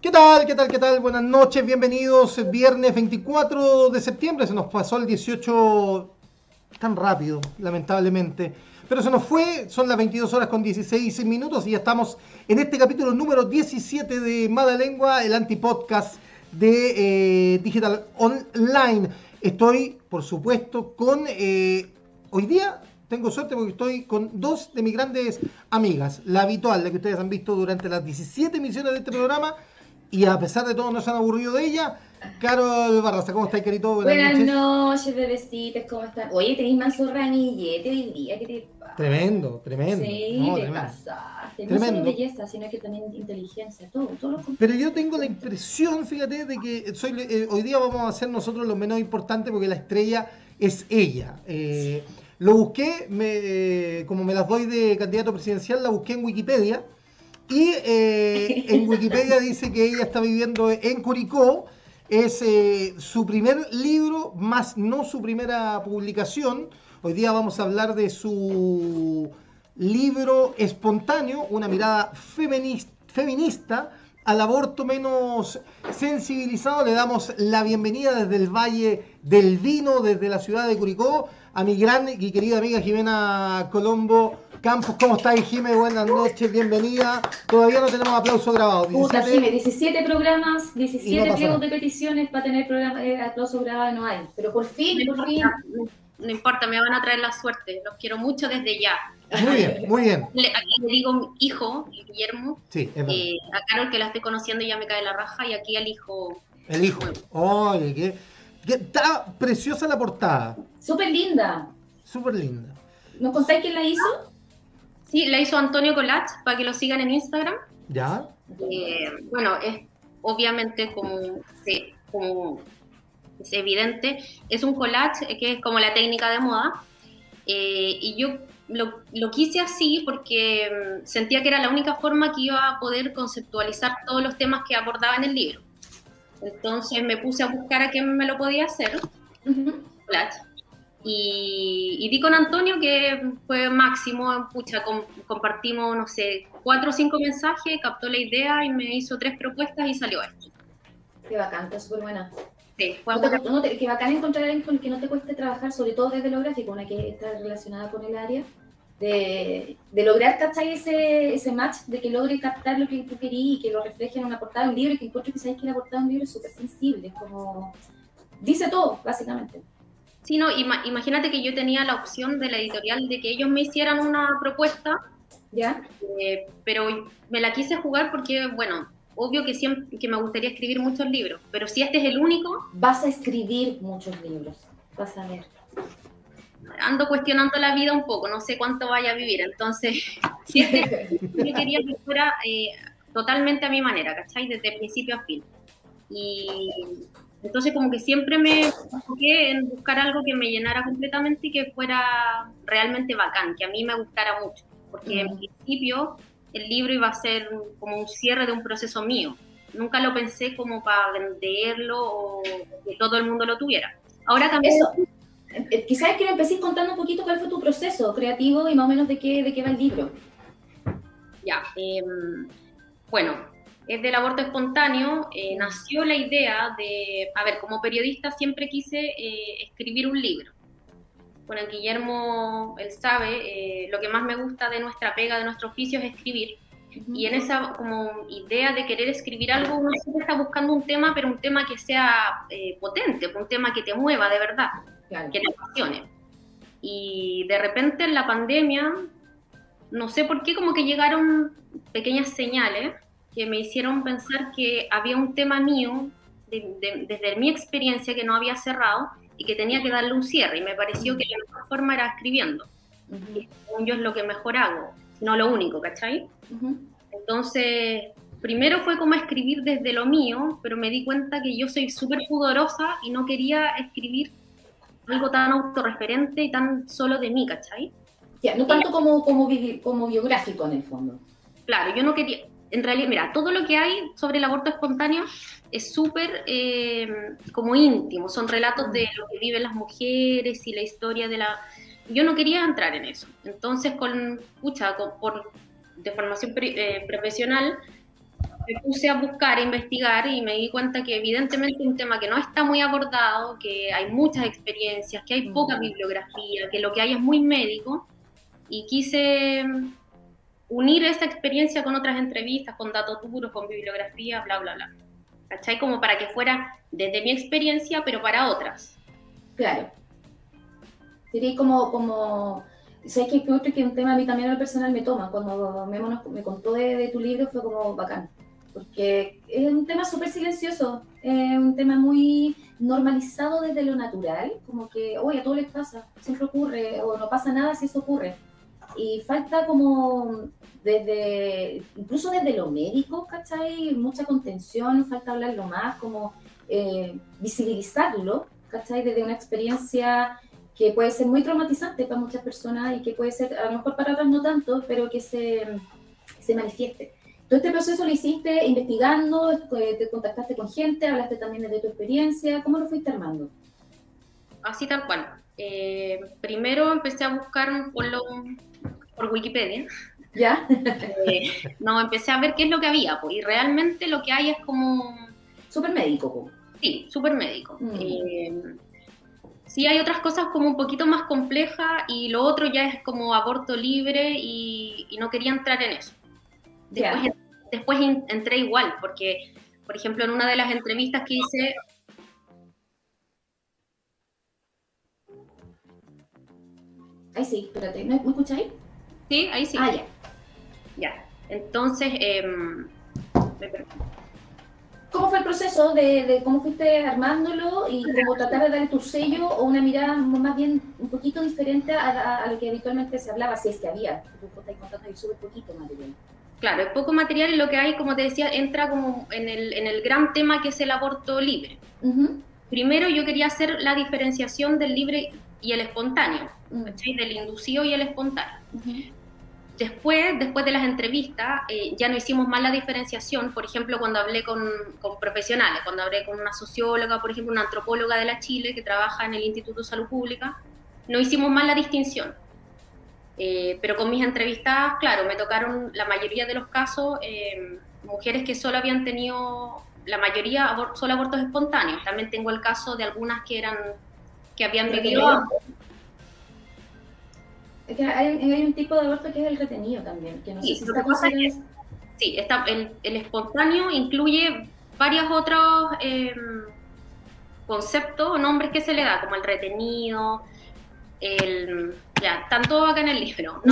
¿Qué tal? ¿Qué tal? ¿Qué tal? Buenas noches, bienvenidos. Viernes 24 de septiembre, se nos pasó el 18 tan rápido, lamentablemente. Pero se nos fue, son las 22 horas con 16 minutos y ya estamos en este capítulo número 17 de Madalengua, el antipodcast de eh, Digital Online. Estoy, por supuesto, con... Eh, hoy día tengo suerte porque estoy con dos de mis grandes amigas. La habitual, la que ustedes han visto durante las 17 emisiones de este programa. Y a pesar de todo no se han aburrido de ella. Carol Barraza, ¿cómo estáis, querido? Buenas, Buenas noches. bebecitos, ¿cómo están? Oye, tenéis más ranillete hoy día, ¿qué te pasa? Tremendo, tremendo. Sí, no, te tremendo. pasaste. No solo belleza, sino que también inteligencia, todo, todo lo Pero yo tengo la impresión, fíjate, de que soy, eh, hoy día vamos a hacer nosotros lo menos importante porque la estrella es ella. Eh, lo busqué, me, eh, como me las doy de candidato presidencial, la busqué en Wikipedia. Y eh, en Wikipedia dice que ella está viviendo en Curicó. Es eh, su primer libro, más no su primera publicación. Hoy día vamos a hablar de su libro espontáneo, una mirada feminista, feminista al aborto menos sensibilizado. Le damos la bienvenida desde el Valle del Vino, desde la ciudad de Curicó, a mi gran y querida amiga Jimena Colombo Campos. ¿Cómo estáis, Jimé? Buenas noches, bienvenida. Todavía no tenemos aplauso grabado. 17, Puta, Jimé, 17 programas, 17 no pliegos de peticiones para tener programa, eh, aplauso grabado no hay. Pero por fin, no por importa, fin. No importa, me van a traer la suerte. Los quiero mucho desde ya. Muy bien, muy bien. Le, aquí le digo mi hijo, Guillermo. Sí, es eh, a Carol que la estoy conociendo ya me cae la raja y aquí al hijo. El hijo. Oye, qué, qué, está preciosa la portada. Súper linda. Súper linda. ¿Nos contáis quién la hizo? Sí, la hizo Antonio Colach para que lo sigan en Instagram. ¿Ya? Eh, bueno, es obviamente como, sí, como es evidente, es un collage que es como la técnica de moda. Eh, y yo lo, lo, quise así porque um, sentía que era la única forma que iba a poder conceptualizar todos los temas que abordaba en el libro. Entonces me puse a buscar a quién me lo podía hacer. Uh -huh. collage. Y, y, di con Antonio, que fue máximo, pucha, com, compartimos, no sé, cuatro o cinco mensajes, captó la idea y me hizo tres propuestas y salió esto. Qué bacán, está súper buena. Sí, fue no te, no te, qué bacán encontrar a alguien con el que no te cueste trabajar, sobre todo desde lo gráfico, una que está relacionada con el área, de, de lograr captar ese, ese match, de que logre captar lo que tú querías y que lo refleje en una portada de un libro, y que encuentro que sabes que la portada de un libro es súper sensible, como dice todo, básicamente. Sí, no, ima imagínate que yo tenía la opción de la editorial de que ellos me hicieran una propuesta, ¿ya? Eh, pero me la quise jugar porque, bueno, obvio que siempre que me gustaría escribir muchos libros, pero si este es el único... Vas a escribir muchos libros, vas a ver. Ando cuestionando la vida un poco, no sé cuánto vaya a vivir, entonces, si este yo quería que fuera eh, totalmente a mi manera, ¿cachai? Desde principio a fin. Y entonces como que siempre me enfoqué en buscar algo que me llenara completamente y que fuera realmente bacán, que a mí me gustara mucho, porque mm. en principio el libro iba a ser como un cierre de un proceso mío. Nunca lo pensé como para venderlo o que todo el mundo lo tuviera. Ahora también... Eso. Eh, quizás quiero empezar contando un poquito cuál fue tu proceso creativo y más o menos de qué, de qué va el libro. Ya, eh, bueno, es del aborto espontáneo, eh, nació la idea de, a ver, como periodista siempre quise eh, escribir un libro. Bueno, Guillermo, él sabe, eh, lo que más me gusta de nuestra pega, de nuestro oficio es escribir. Y en esa como idea de querer escribir algo, uno siempre está buscando un tema, pero un tema que sea potente, un tema que te mueva de verdad, claro. que te apasione. Y de repente en la pandemia, no sé por qué, como que llegaron pequeñas señales que me hicieron pensar que había un tema mío, de, de, desde mi experiencia, que no había cerrado y que tenía que darle un cierre. Y me pareció que la mejor forma era escribiendo. Uh -huh. Y según yo es lo que mejor hago, no lo único, ¿cachai? Uh -huh. Entonces, primero fue como escribir desde lo mío, pero me di cuenta que yo soy súper pudorosa y no quería escribir algo tan autorreferente y tan solo de mí, ¿cachai? Ya, no tanto como, como, como biográfico en el fondo. Claro, yo no quería, en realidad, mira, todo lo que hay sobre el aborto espontáneo es súper eh, como íntimo, son relatos de lo que viven las mujeres y la historia de la... Yo no quería entrar en eso, entonces con, pucha, con, por de formación pre, eh, profesional, me puse a buscar, a investigar y me di cuenta que evidentemente es un tema que no está muy abordado, que hay muchas experiencias, que hay poca bibliografía, que lo que hay es muy médico y quise unir esta experiencia con otras entrevistas, con datos duros, con bibliografía, bla, bla, bla. ¿Cachai? Como para que fuera desde mi experiencia, pero para otras. Claro. Sería como, como ¿Sabes que otro que un tema a mí también al personal me toma? Cuando Memo me contó de, tu libro fue como bacán, porque es un tema súper silencioso, es un tema muy normalizado desde lo natural, como que, oye, a todos les pasa, siempre ocurre, o no pasa nada si eso ocurre. Y falta como desde, incluso desde lo médico, ¿cachai? Mucha contención, falta hablarlo más, como eh, visibilizarlo, ¿cachai? Desde una experiencia que puede ser muy traumatizante para muchas personas y que puede ser, a lo mejor para otras no tanto, pero que se, se manifieste. Todo este proceso lo hiciste investigando, eh, te contactaste con gente, hablaste también de tu experiencia, ¿cómo lo fuiste armando? Así tal cual. Eh, primero empecé a buscar por, lo, por Wikipedia. ¿Ya? Eh, no, empecé a ver qué es lo que había, pues, y realmente lo que hay es como... Súper médico. Sí, súper médico. Mm. Sí, hay otras cosas como un poquito más complejas y lo otro ya es como aborto libre y, no quería entrar en eso. Después, después entré igual, porque, por ejemplo, en una de las entrevistas que hice... Ahí sí, espérate, ¿me, escucháis? Sí, ahí sí. Ah, ya. Ya, entonces... Eh, ¿Cómo fue el proceso de, cómo fuiste armándolo y cómo tratar de darle tu sello o una mirada más bien un poquito diferente a, lo que habitualmente se hablaba, si es que había? Tú ahí súper poquito material. Claro, es poco material y lo que hay, como te decía, entra como en el, en el gran tema que es el aborto libre. Primero yo quería hacer la diferenciación del libre y el espontáneo, uh del inducido y el espontáneo. Después, después de las entrevistas, eh, ya no hicimos más la diferenciación, por ejemplo, cuando hablé con, con, profesionales, cuando hablé con una socióloga, por ejemplo, una antropóloga de la Chile que trabaja en el Instituto de Salud Pública, no hicimos más la distinción. Eh, pero con mis entrevistas, claro, me tocaron la mayoría de los casos eh, mujeres que solo habían tenido, la mayoría solo abortos espontáneos. También tengo el caso de algunas que eran que habían vivido es que hay, un tipo de aborto que es el retenido también, que no sí, sé si cosa es, Sí, está, el, espontáneo incluye varios otros eh, conceptos o nombres que se le da, como el retenido, el... Ya, están todos acá en el libro.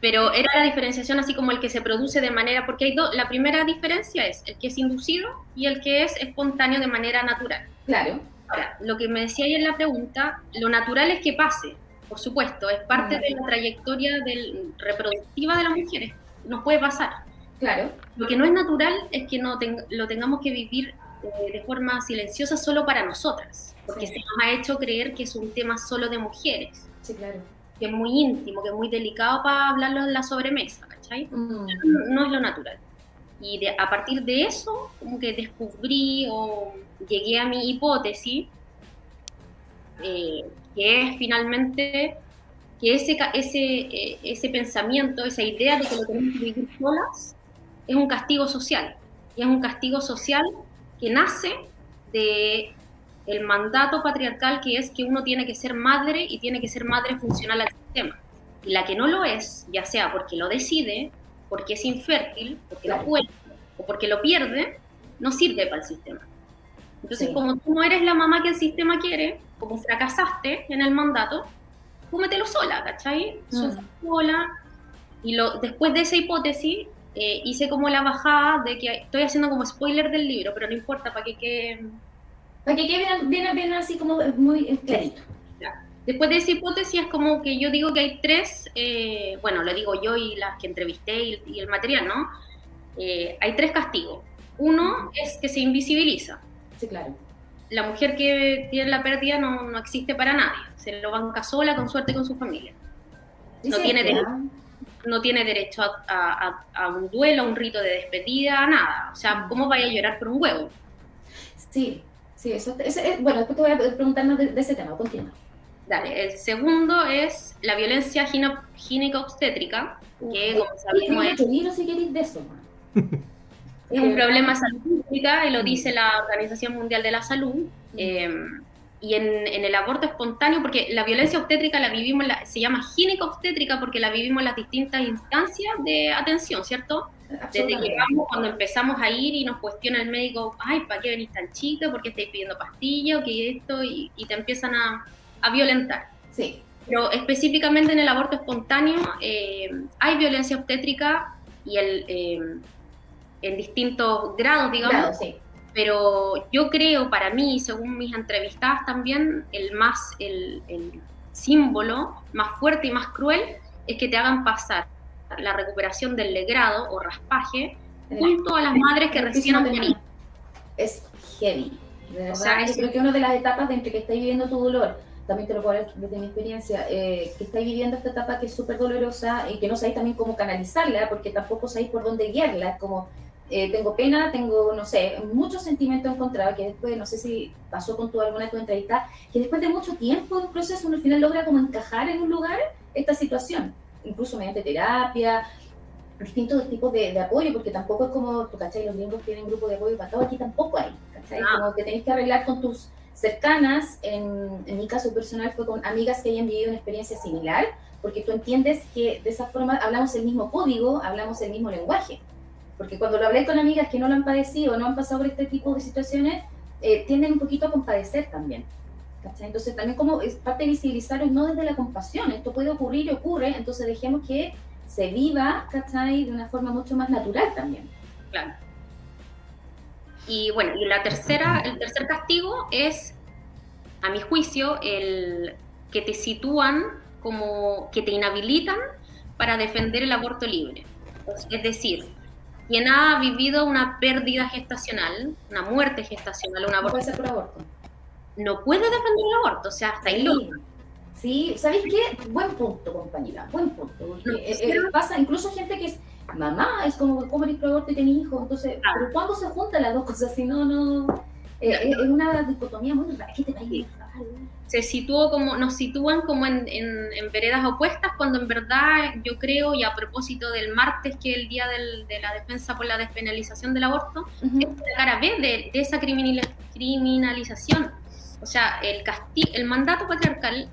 pero era la diferenciación así como el que se produce de manera, porque hay dos, la primera diferencia es el que es inducido y el que es espontáneo de manera natural. Claro. Ahora, lo que me decía ahí en la pregunta, lo natural es que pase, por supuesto, es parte de la trayectoria del, reproductiva de las mujeres, nos puede pasar. Claro. Lo que no es natural es que no lo tengamos que vivir eh, de forma silenciosa solo para nosotras, porque se nos ha hecho creer que es un tema solo de mujeres. Sí, claro. Que es muy íntimo, que es muy delicado para hablarlo en la sobremesa, ¿cachai? Mm. No, es lo natural. Y a partir de eso, como que descubrí o llegué a mi hipótesis eh, que es finalmente que ese, ese, eh, ese pensamiento, esa idea de que lo tenemos que vivir solas, es un castigo social. Y es un castigo social que nace de el mandato patriarcal que es que uno tiene que ser madre y tiene que ser madre funcional al sistema. Y la que no lo es, ya sea porque lo decide, porque es infértil, porque lo puede o porque lo pierde, no sirve para el sistema. Entonces, como tú no eres la mamá que el sistema quiere, como fracasaste en el mandato, cómetelo sola, ¿cachai? Mm. sola. Y lo, después de esa hipótesis, eh, hice como la bajada de que estoy haciendo como spoiler del libro, pero no importa, para que quede... Para que quede bien, bien, así como muy clarito. Después de esa hipótesis es como que yo digo que hay tres, eh, bueno, lo digo yo y las que entrevisté y, el material, ¿no? Eh, hay tres castigos. Uno es que se invisibiliza. Sí, claro la mujer que tiene la pérdida no, no, existe para nadie, se lo banca sola, con suerte con su familia. No tiene, derecho, no tiene derecho a, a, un duelo, a un rito de despedida, a nada. O sea, ¿cómo vaya a llorar por un huevo? Sí, sí, eso, bueno, después te voy a preguntar más de, ese tema, continúa. Dale, el segundo es la violencia gineco-obstétrica, que como sabemos es... libro si queréis de eso, Es un problema de salud pública y lo dice la Organización Mundial de la Salud. Em, y en, el aborto espontáneo, porque la violencia obstétrica la vivimos, se llama gínica obstétrica porque la vivimos en las distintas instancias de atención, ¿cierto? Desde que vamos, cuando empezamos a ir y nos cuestiona el médico, ay, ¿para qué venís tan chica? ¿Por qué estáis pidiendo pastillas? ¿O qué esto? Y, te empiezan a, a, violentar. Sí. Pero específicamente en el aborto espontáneo eh, hay violencia obstétrica y el, eh, en distintos grados, digamos. sí pero yo creo, para mí, según mis entrevistadas también, el más, el, símbolo más fuerte y más cruel es que te hagan pasar la recuperación del legrado o raspaje junto a las madres que recién han tenido. Es heavy. De verdad, creo que una de las etapas de entre que estáis viviendo tu dolor, también te lo puedo decir desde mi experiencia, eh, que estáis viviendo esta etapa que es súper dolorosa y que no sabéis también cómo canalizarla, porque tampoco sabéis por dónde guiarla, es como eh, tengo pena, tengo, no sé, muchos sentimientos encontrados que después, no sé si pasó con tu, alguna de tu entrevista, que después de mucho tiempo de un proceso uno al final logra como encajar en un lugar esta situación, incluso mediante terapia, distintos tipos de, apoyo, porque tampoco es como, tú cachai, los gringos tienen grupo de apoyo para todo, aquí tampoco hay, cachai, ah. como que tenés que arreglar con tus cercanas, en, en mi caso personal fue con amigas que hayan vivido una experiencia similar, porque tú entiendes que de esa forma hablamos el mismo código, hablamos el mismo lenguaje. Porque cuando lo hablé con amigas que no lo han padecido, no han pasado por este tipo de situaciones, eh, tienden un poquito a compadecer también. Entonces también como es parte de visibilizar no desde la compasión, esto puede ocurrir y ocurre, entonces dejemos que se viva, ¿cachai? De una forma mucho más natural también. Claro. Y bueno, y la tercera, el tercer castigo es, a mi juicio, el que te sitúan como, que te inhabilitan para defender el aborto libre. Es decir, quien ha vivido una pérdida gestacional, una muerte gestacional, un aborto, puede ser por aborto. no puede defender el aborto, o sea, hasta ahí sí. Sí, ¿sabéis qué? Buen punto, compañera, buen punto. Eh, eh, pasa, incluso gente que es mamá, es como, ¿cómo eres pro aborto y tenés hijos? Entonces, pero ¿cuándo se juntan las dos cosas? Si no, no... Eh, es una dicotomía muy rara. ¿Qué te se situó como, nos sitúan como en, en, veredas opuestas, cuando en verdad yo creo, y a propósito del martes, que es el día de la defensa por la despenalización del aborto, es la cara B de, esa criminalización. O sea, el, el mandato patriarcal,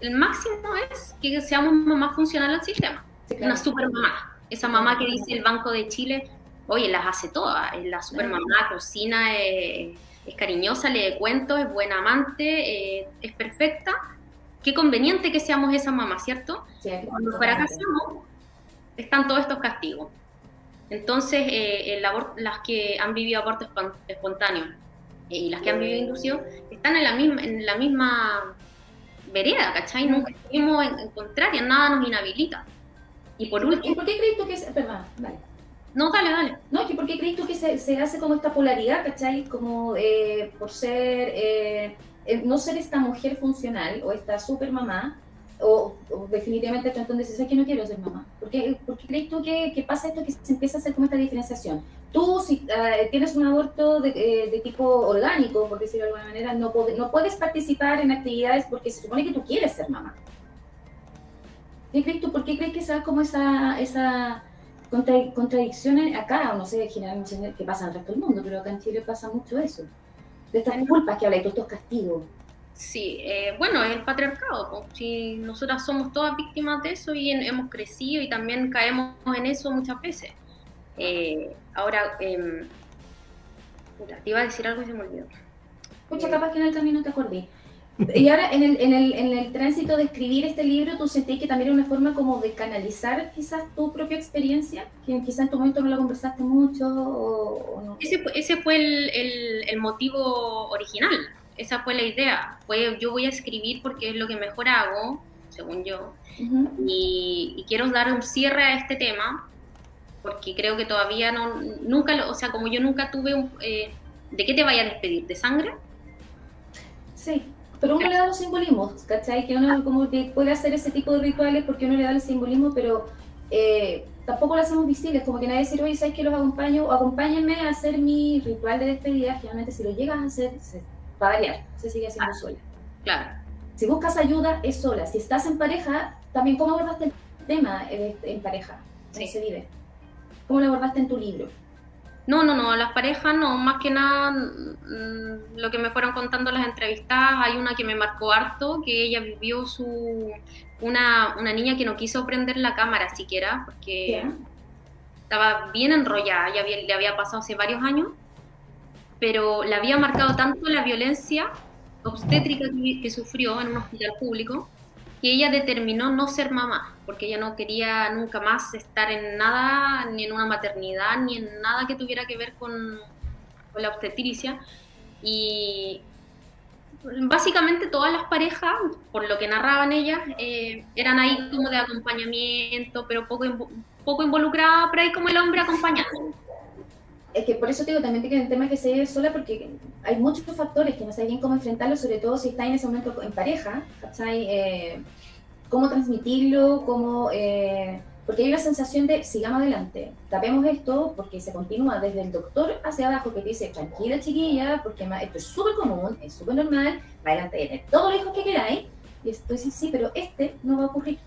el máximo es que seamos mamá funcional al sistema. Una super mamá. Esa mamá que dice el Banco de Chile, oye, las hace todas. Es la super mamá, cocina, eh, es cariñosa, lee cuentos, es buena amante, eh, es perfecta. Qué conveniente que seamos esa mamá, ¿cierto? Cuando fracasamos, están todos estos castigos. Entonces, eh, las que han vivido aborto espontáneo eh, y las que han vivido inducido están en la misma, en la misma vereda, ¿cachai? Nunca estuvimos en, en contraria, nada nos inhabilita. Y por último... ¿Y por qué crees tú que es...? Perdón, vale. No, dale, dale. No, que ¿por qué crees tú que se, se hace como esta polaridad, ¿cachai? Como eh, por ser, eh, no ser esta mujer funcional o esta super mamá, o, definitivamente tú entonces dices que no quiero ser mamá. ¿Por qué, crees tú que, que, pasa esto, que se empieza a hacer como esta diferenciación? Tú, si uh, tienes un aborto de, eh, de, tipo orgánico, por decirlo de alguna manera, no, no puedes participar en actividades porque se supone que tú quieres ser mamá. ¿Qué crees tú? ¿Por qué crees que se da como esa... esa contradicciones acá, no sé, generalmente que pasa en el resto del mundo, pero acá en Chile pasa mucho eso. De estas culpas que habla y todos estos castigos. Sí, eh, bueno, es el patriarcado. Si nosotras somos todas víctimas de eso y hemos crecido y también caemos en eso muchas veces. Eh, ahora, eh, te iba a decir algo y se me olvidó. Escucha, capaz que en el camino te acordé. Y ahora, en el, en, el, en el tránsito de escribir este libro, ¿tú sentís que también era una forma como de canalizar quizás tu propia experiencia? Que quizás en tu momento no la conversaste mucho o, no. Ese fue, ese fue el, el, motivo original, esa fue la idea. Fue yo voy a escribir porque es lo que mejor hago, según yo, y, y, quiero dar un cierre a este tema, porque creo que todavía no, nunca, o sea, como yo nunca tuve un... Eh, ¿De qué te vaya a despedir? ¿De sangre? Sí. Pero uno le da los simbolismos, ¿cachai? Que uno como que puede hacer ese tipo de rituales porque uno le da el simbolismo, pero eh, tampoco lo hacemos visibles, como que nadie dice, oye, ¿sabes que los acompaño? O acompáñenme a hacer mi ritual de despedida, generalmente si lo llegas a hacer, se, va a variar, se sigue haciendo sola. Claro. Si buscas ayuda, es sola. Si estás en pareja, también cómo abordaste el tema en pareja, sí. se vive. ¿Cómo lo abordaste en tu libro? No, no, no, las parejas no, más que nada mm, lo que me fueron contando las entrevistadas, hay una que me marcó harto, que ella vivió su, una, una niña que no quiso prender la cámara siquiera, porque estaba bien enrollada, ya le había pasado hace varios años, pero le había marcado tanto la violencia obstétrica que, sufrió en un hospital público, que ella determinó no ser mamá, porque ella no quería nunca más estar en nada, ni en una maternidad, ni en nada que tuviera que ver con, la obstetricia. Y básicamente todas las parejas, por lo que narraban ellas, eh, eran ahí como de acompañamiento, pero poco, poco involucrada, pero ahí como el hombre acompañando. Es que por eso te digo, también que es un tema que se vive sola porque hay muchos factores que no saben bien cómo enfrentarlos, sobre todo si está en ese momento en pareja, ¿cachai? Eh, cómo transmitirlo, cómo... Eh, porque hay una sensación de sigamos adelante, tapemos esto porque se continúa desde el doctor hacia abajo que te dice tranquila chiquilla, porque esto es súper común, es súper normal, va adelante tener todos los hijos que queráis, y esto dice sí, pero este no va a ocurrir,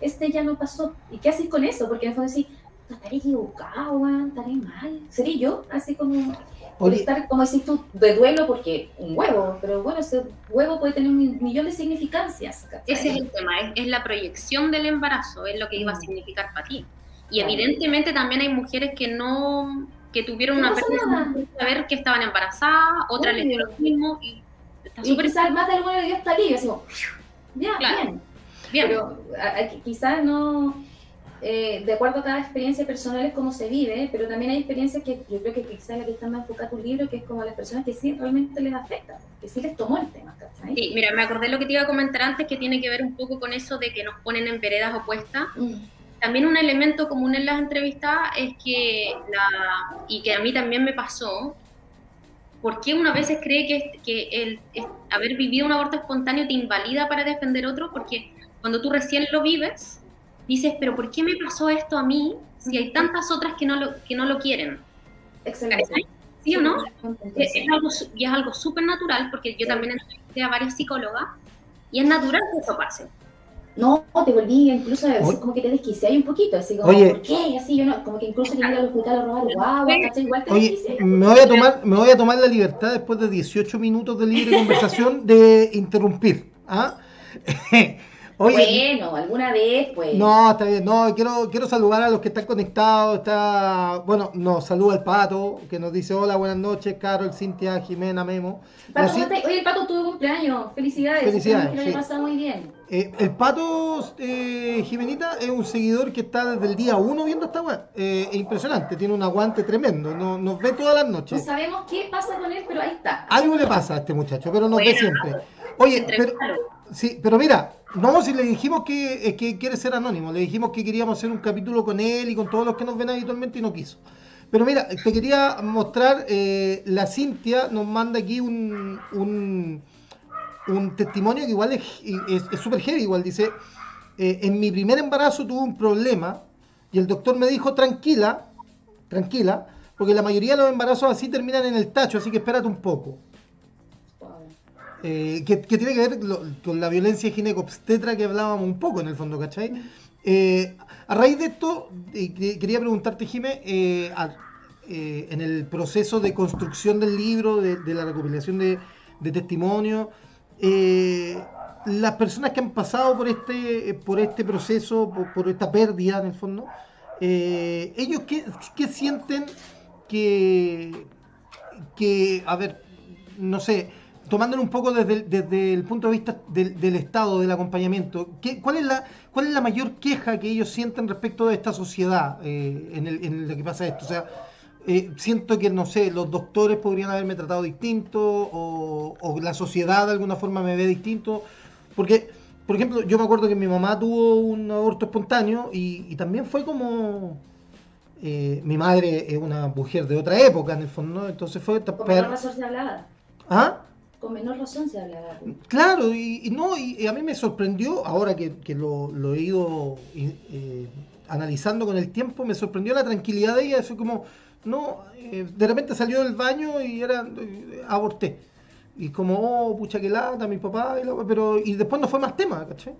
este ya no pasó, ¿y qué haces con eso? Porque en el fondo decís, estaré equivocado, estaré mal, seré yo, así como por estar, como decís tú, de duelo porque un huevo, pero bueno, ese huevo puede tener un millón de significancias. Ese es el tema, es, la proyección del embarazo, es lo que iba a mm. significar para ti. Y evidentemente también hay mujeres que no, que tuvieron una pérdida sin saber que estaban embarazadas, otras les dio lo mismo y está súper... quizás más de alguna de Dios está libre, así como, ya, bien. bien. Pero quizás no eh, de acuerdo a cada experiencia personal es cómo se vive, pero también hay experiencias que yo creo que quizás la que está más enfocada tu libro, que es como a las personas que sí realmente les afecta, que sí les tomó el tema. Sí, mira, me acordé lo que te iba a comentar antes, que tiene que ver un poco con eso de que nos ponen en veredas opuestas. Mm. También un elemento común en las entrevistas es que, la, y que a mí también me pasó, ¿por qué una vez cree que, que el, haber vivido un aborto espontáneo te invalida para defender otro? Porque cuando tú recién lo vives, dices, pero ¿por qué me pasó esto a mí si hay tantas otras que no lo, que no lo quieren? Excelente. ¿Sí o no? Es, algo, y es algo súper natural, porque yo también entrevisté a varias psicólogas, y es natural que eso pase. No, te volví incluso a decir como que te desquicié un poquito, así como, Oye, ¿por qué? Así yo no, como que incluso que ir al hospital a robar guagua, Igual te Oye, me voy, a tomar, me voy a tomar la libertad después de 18 minutos de libre conversación de interrumpir. ¿ah? bueno, alguna vez, pues. No, está bien. No, quiero, quiero saludar a los que están conectados. Está, bueno, nos saluda el Pato, que nos dice hola, buenas noches, Carol, Cintia, Jimena, Memo. Pato, Oye, el Pato tuvo cumpleaños. Felicidades. Felicidades. Que sí. pasado muy bien. Eh, el Pato, eh, Jimenita, es un seguidor que está desde el día uno viendo esta web. Eh, es impresionante, tiene un aguante tremendo. Nos, nos ve todas las noches. No sabemos qué pasa con él, pero ahí está. Algo le pasa a este muchacho, pero nos ve siempre. Oye, pero, sí, pero mira, no, si le dijimos que, que quiere ser anónimo, le dijimos que queríamos hacer un capítulo con él y con todos los que nos ven habitualmente y no quiso. Pero mira, te quería mostrar, eh, la Cintia nos manda aquí un, un, testimonio que igual es súper heavy, igual dice, eh, en mi primer embarazo tuve un problema y el doctor me dijo, tranquila, tranquila, porque la mayoría de los embarazos así terminan en el tacho, así que espérate un poco. Eh, que, tiene que ver con la violencia ginecobstetra que hablábamos un poco en el fondo, ¿cachai? Eh, a raíz de esto, eh, quería preguntarte, Jimé, en el proceso de construcción del libro, de, la recopilación de, de testimonios, las personas que han pasado por este, por este proceso, por, esta pérdida en el fondo, ellos qué, qué sienten que, que, a ver, no sé, tomándolo un poco desde, el punto de vista del, Estado, del acompañamiento, ¿qué, cuál, es la, ¿cuál es la mayor queja que ellos sienten respecto de esta sociedad eh, en, el, en lo que pasa esto? O sea, eh, siento que, no sé, los doctores podrían haberme tratado distinto o, la sociedad de alguna forma me ve distinto, porque, por ejemplo, yo me acuerdo que mi mamá tuvo un aborto espontáneo y, también fue como... Eh, mi madre es una mujer de otra época, en el fondo, entonces fue... ¿Por qué razón se hablaba? ¿Ah? Con menor razón se hablaba. Claro, y, no, y, a mí me sorprendió, ahora que, lo, he ido eh, analizando con el tiempo, me sorprendió la tranquilidad de ella, eso como, no, eh, de repente salió del baño y era, eh, aborté. Y como, oh, pucha que lata, mi papá, y pero y después no fue más tema, ¿cachai?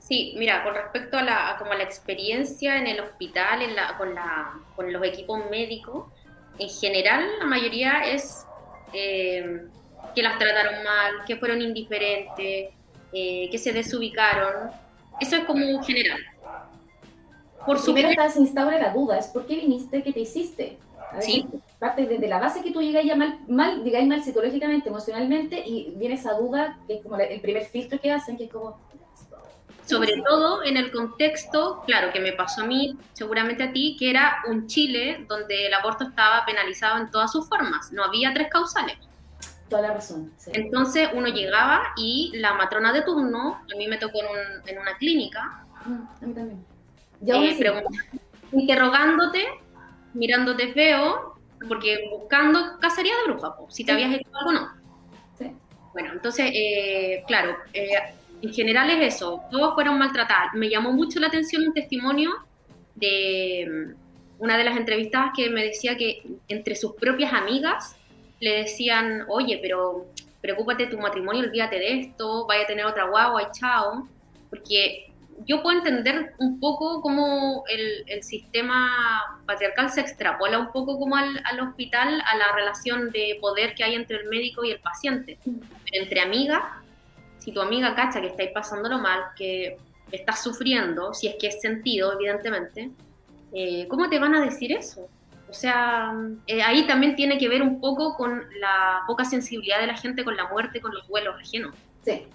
Sí, mira, con respecto a la, como la experiencia en el hospital, en la, con, la, con los equipos médicos, en general la mayoría es eh, que las trataron mal, que fueron indiferentes, eh, que se desubicaron. Eso es como general. Por su Primero se instaura la duda, es ¿por qué viniste? ¿Qué te hiciste? sí. Parte desde la base que tú llegas ya mal, mal, digáis mal psicológicamente, emocionalmente, y viene esa duda, que es como el primer filtro que hacen, que es como, sobre todo en el contexto, claro, que me pasó a mí, seguramente a ti, que era un Chile donde el aborto estaba penalizado en todas sus formas, no había tres causales. Toda la razón. Entonces uno llegaba y la matrona de turno, a mí me tocó en, una clínica, mm, a mí también. Eh, interrogándote, mirándote feo, porque buscando cacería de bruja, si te habías hecho algo o no. Sí. Bueno, entonces, eh, claro, eh, en general es eso, todos fueron maltratados. Me llamó mucho la atención un testimonio de mm, una de las entrevistadas que me decía que entre sus propias amigas le decían, oye, pero preocúpate tu matrimonio, olvídate de esto, vaya a tener otra guagua y chao. Porque yo puedo entender un poco cómo el, sistema patriarcal se extrapola un poco como al, al, hospital, a la relación de poder que hay entre el médico y el paciente. Pero entre amigas si tu amiga cacha que estáis pasándolo mal, que estás sufriendo, si es que es sentido, evidentemente, eh, ¿cómo te van a decir eso? O sea, eh, ahí también tiene que ver un poco con la poca sensibilidad de la gente con la muerte, con los duelos ajenos. Sí.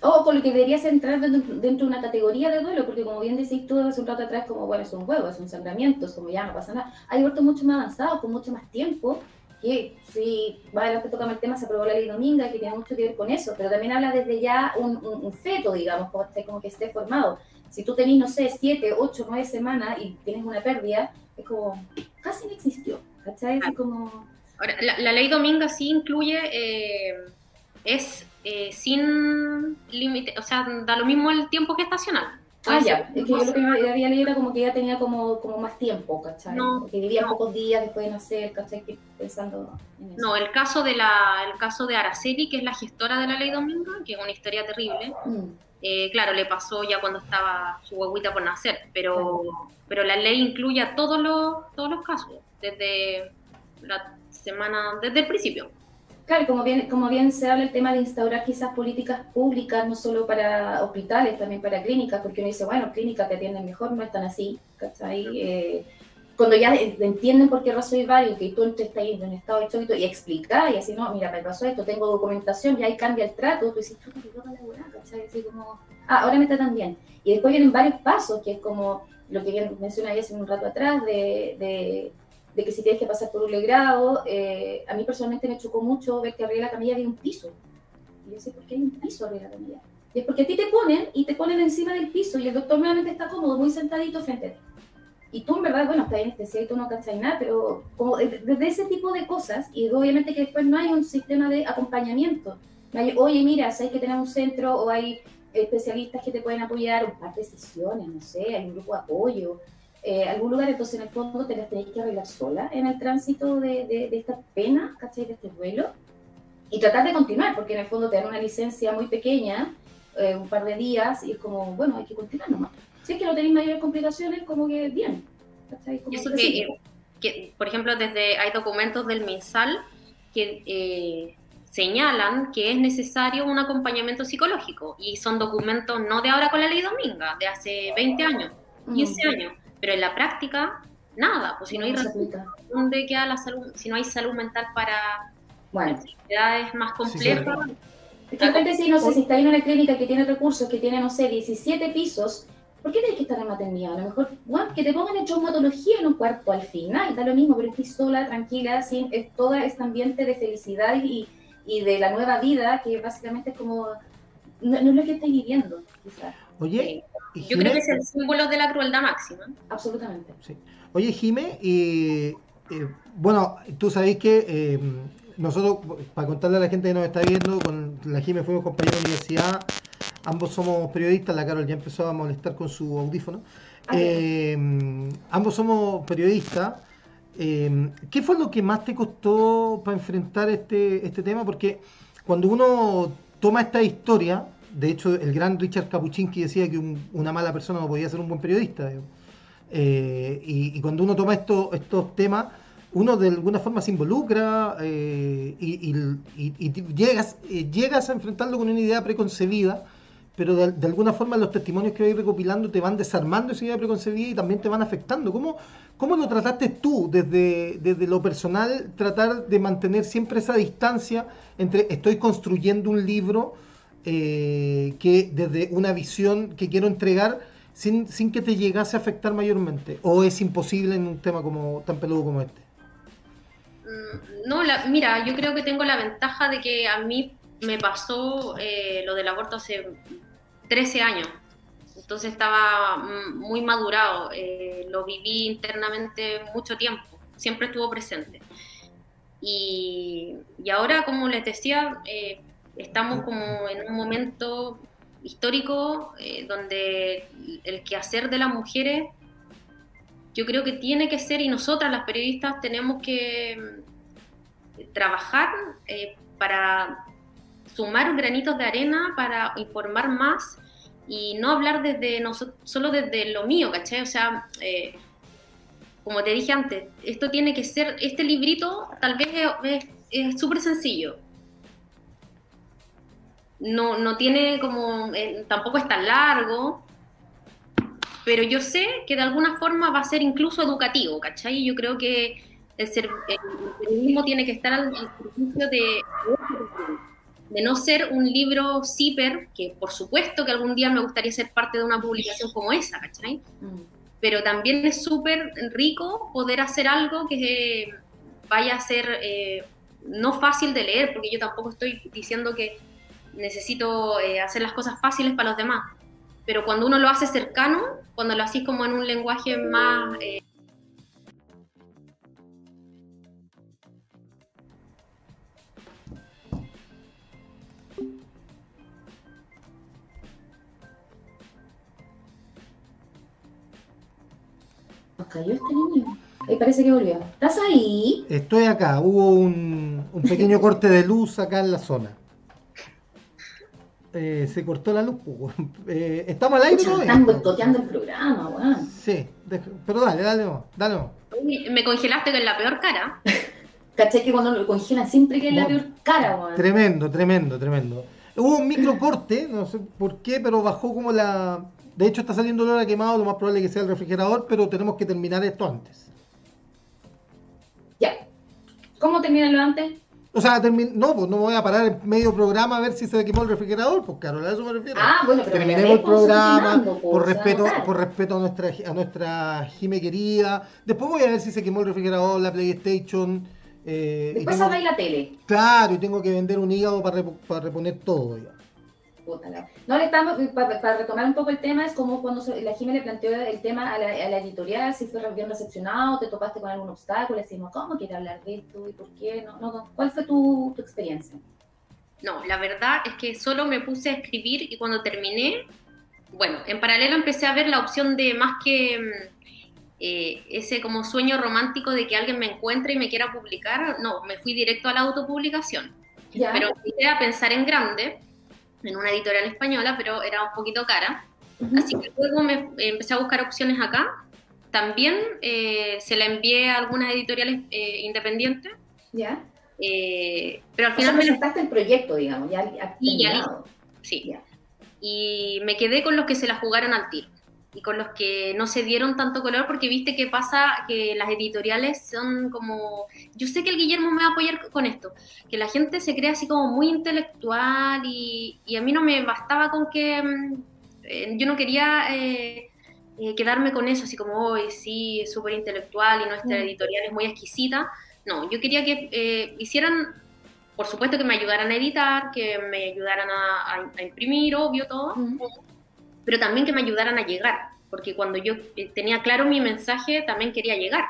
O con lo que deberías entrar dentro, de una categoría de duelo, porque como bien decís tú hace un rato atrás, como bueno, es un huevo, es un sangramiento, es como ya no pasa nada. Hay abortos mucho más avanzados, con mucho más tiempo, que si va adelante tocamos el tema, se aprobó la ley dominga, que tiene mucho que ver con eso, pero también habla desde ya un, un, feto, digamos, como, como que esté formado. Si tú tenés, no sé, siete, ocho, nueve semanas y tienes una pérdida, es como, casi no existió, ¿cachai? Es como... Ahora, la, ley dominga sí incluye, eh, es eh, sin límite, o sea, da lo mismo el tiempo gestacional. Ah, ya, es que yo lo que había leído era como que ya tenía como, como más tiempo, ¿cachai? No, que vivía pocos días después de nacer, ¿cachai? Pensando en eso. No, el caso, de la, el caso de Araceli, que es la gestora de la ley Domingo, que es una historia terrible, mm. eh, claro, le pasó ya cuando estaba su huevita por nacer, pero, pero la ley incluye a todos los, todos los casos, desde la semana, desde el principio. Claro, como bien, como bien se habla el tema de instaurar quizás políticas públicas, no solo para hospitales, también para clínicas, porque uno dice, bueno, clínicas te atienden mejor, no están así, ¿cachai? Eh, cuando ya entienden por qué razón hay varios, que tú estás ahí en un estado de choque y explicas, y así, no, mira, me pasó esto, tengo documentación, y ahí cambia el trato, tú dices, tú te la ¿cachai? Así como, ah, ahora me tratan bien. Y después vienen varios pasos, que es como lo que bien mencioné hace un rato atrás, de de que si tienes que pasar por un legrado, eh, a mí personalmente me chocó mucho ver que arriba de la camilla había un piso. Y yo sé, ¿por qué hay un piso arriba de la camilla? Y es porque a ti te ponen y te ponen encima del piso y el doctor nuevamente está cómodo, muy sentadito frente a ti. Y tú en verdad, bueno, estás este y tú no cachas nada, pero como desde ese tipo de cosas, y obviamente que después no hay un sistema de acompañamiento. No hay, oye, mira, hay que tener un centro o hay especialistas que te pueden apoyar, un par de sesiones, no sé, hay un grupo de apoyo, eh, algún lugar, entonces en el fondo te las tenéis que arreglar sola en el tránsito de, de, esta pena, ¿cachai? De este duelo, y tratar de continuar, porque en el fondo te dan una licencia muy pequeña, eh, un par de días, y es como, bueno, hay que continuar nomás. Si es que no tenéis mayores complicaciones, como que bien. ¿cachai? eso que, que, por ejemplo, desde hay documentos del MinSal que eh, señalan que es necesario un acompañamiento psicológico, y son documentos no de ahora con la ley Dominga, de hace 20 años, 15 mm. años pero en la práctica, nada, pues si no hay ¿dónde queda la salud? Si no hay salud mental para bueno. enfermedades más complejas. Sí, de repente, si no sé, si está en una clínica que tiene recursos, que tiene, no sé, 17 pisos, ¿por qué tienes que estar en maternidad? A lo mejor, bueno, que te pongan en traumatología en un cuarto al final, da lo mismo, pero estoy sola, tranquila, sin es todo este ambiente de felicidad y, y de la nueva vida, que básicamente es como, no, es lo que estáis viviendo, quizás. Oye, yo creo que es el símbolo de la crueldad máxima. Absolutamente. Oye, Jime, y, bueno, tú sabéis que eh, nosotros, para contarle a la gente que nos está viendo, con la Jime fuimos compañeros de universidad, ambos somos periodistas, la Carol ya empezó a molestar con su audífono. Ah, eh, ambos somos periodistas. Eh, ¿Qué fue lo que más te costó para enfrentar este, este tema? Porque cuando uno toma esta historia, de hecho, el gran Richard Kapuczynski decía que una mala persona no podía ser un buen periodista. Eh, y, cuando uno toma esto, estos temas, uno de alguna forma se involucra eh, y, llegas, eh, llegas a enfrentarlo con una idea preconcebida, pero de, alguna forma los testimonios que vais recopilando te van desarmando esa idea preconcebida y también te van afectando. ¿Cómo, cómo lo trataste tú desde, desde lo personal, tratar de mantener siempre esa distancia entre estoy construyendo un libro eh, que desde una visión que quiero entregar sin, sin que te llegase a afectar mayormente? ¿O es imposible en un tema como tan peludo como este? Mm, no, mira, yo creo que tengo la ventaja de que a mí me pasó eh, lo del aborto hace 13 años. Entonces estaba muy madurado, eh, lo viví internamente mucho tiempo, siempre estuvo presente. Y, y ahora, como les decía, eh, estamos como en un momento histórico donde el quehacer de las mujeres yo creo que tiene que ser, y nosotras las periodistas tenemos que mm, trabajar eh, para sumar granitos de arena, para informar más y no hablar desde solo desde lo mío, ¿cachai? O sea, eh, como te dije antes, esto tiene que ser, este librito tal vez es súper sencillo. No, no tiene como, eh, tampoco es tan largo, pero yo sé que de alguna forma va a ser incluso educativo, ¿cachai? Yo creo que el, ser, periodismo tiene que estar al, servicio de, de no ser un libro zipper, que por supuesto que algún día me gustaría ser parte de una publicación como esa, ¿cachai? Mm. Pero también es súper rico poder hacer algo que vaya a ser eh, no fácil de leer, porque yo tampoco estoy diciendo que necesito eh, hacer las cosas fáciles para los demás pero cuando uno lo hace cercano, cuando lo haces como en un lenguaje más... Eh, cayó este niño. Ahí parece que volvió. ¿Estás ahí? Estoy acá. Hubo un, un pequeño corte de luz acá en la zona. Eh, se cortó la luz. Eh, ¿Estamos al aire? están boicoteando el programa, weón. Sí, pero dale, dale, dale. Me congelaste con la peor cara. ¿Cachai que cuando lo congelan siempre que es la peor cara, weón? Tremendo, tremendo, tremendo. Hubo un micro corte, no sé por qué, pero bajó como la. De hecho, está saliendo el hora quemado, lo más probable que sea el refrigerador, pero tenemos que terminar esto antes. Ya. ¿Cómo terminarlo antes? O sea, no, pues no me voy a parar en medio programa a ver si se quemó el refrigerador, pues claro, a eso me refiero. Ah, bueno, pero Terminemos el programa por pues, respeto, por respeto a nuestra a nuestra Jime querida. Después voy a ver si se quemó el refrigerador, la PlayStation. Eh, Después a la tele. Claro, y tengo que vender un hígado para, para reponer todo. Ya. No, le estamos, para, retomar un poco el tema, es como cuando la Jimé le planteó el tema a la, editorial, si fue bien recepcionado, te topaste con algún obstáculo, le decimos, ¿cómo quieres hablar de esto y por qué? No, no, ¿Cuál fue tu, tu experiencia? No, la verdad es que solo me puse a escribir y cuando terminé, bueno, en paralelo empecé a ver la opción de más que mm, eh, ese como sueño romántico de que alguien me encuentre y me quiera publicar, no, me fui directo a la autopublicación. Pero empecé a pensar en grande en una editorial española, pero era un poquito cara. Así que luego me empecé a buscar opciones acá. También eh, se la envié a algunas editoriales eh, independientes. Ya. Eh, pero al final me presentaste el proyecto, digamos, ya, ya Sí. Y me quedé con los que se la jugaron al tiro y con los que no se dieron tanto color, porque viste que pasa que las editoriales son como, yo sé que el Guillermo me va a apoyar con esto, que la gente se cree así como muy intelectual y, a mí no me bastaba con que, mm, eh, yo no quería eh, eh, quedarme con eso, así como, hoy sí, es súper intelectual y nuestra mm. editorial es muy exquisita. No, yo quería que hicieran, por supuesto que me ayudaran a editar, que me ayudaran a, imprimir, obvio, todo. Mm pero también que me ayudaran a llegar, porque cuando yo eh, tenía claro mi mensaje, también quería llegar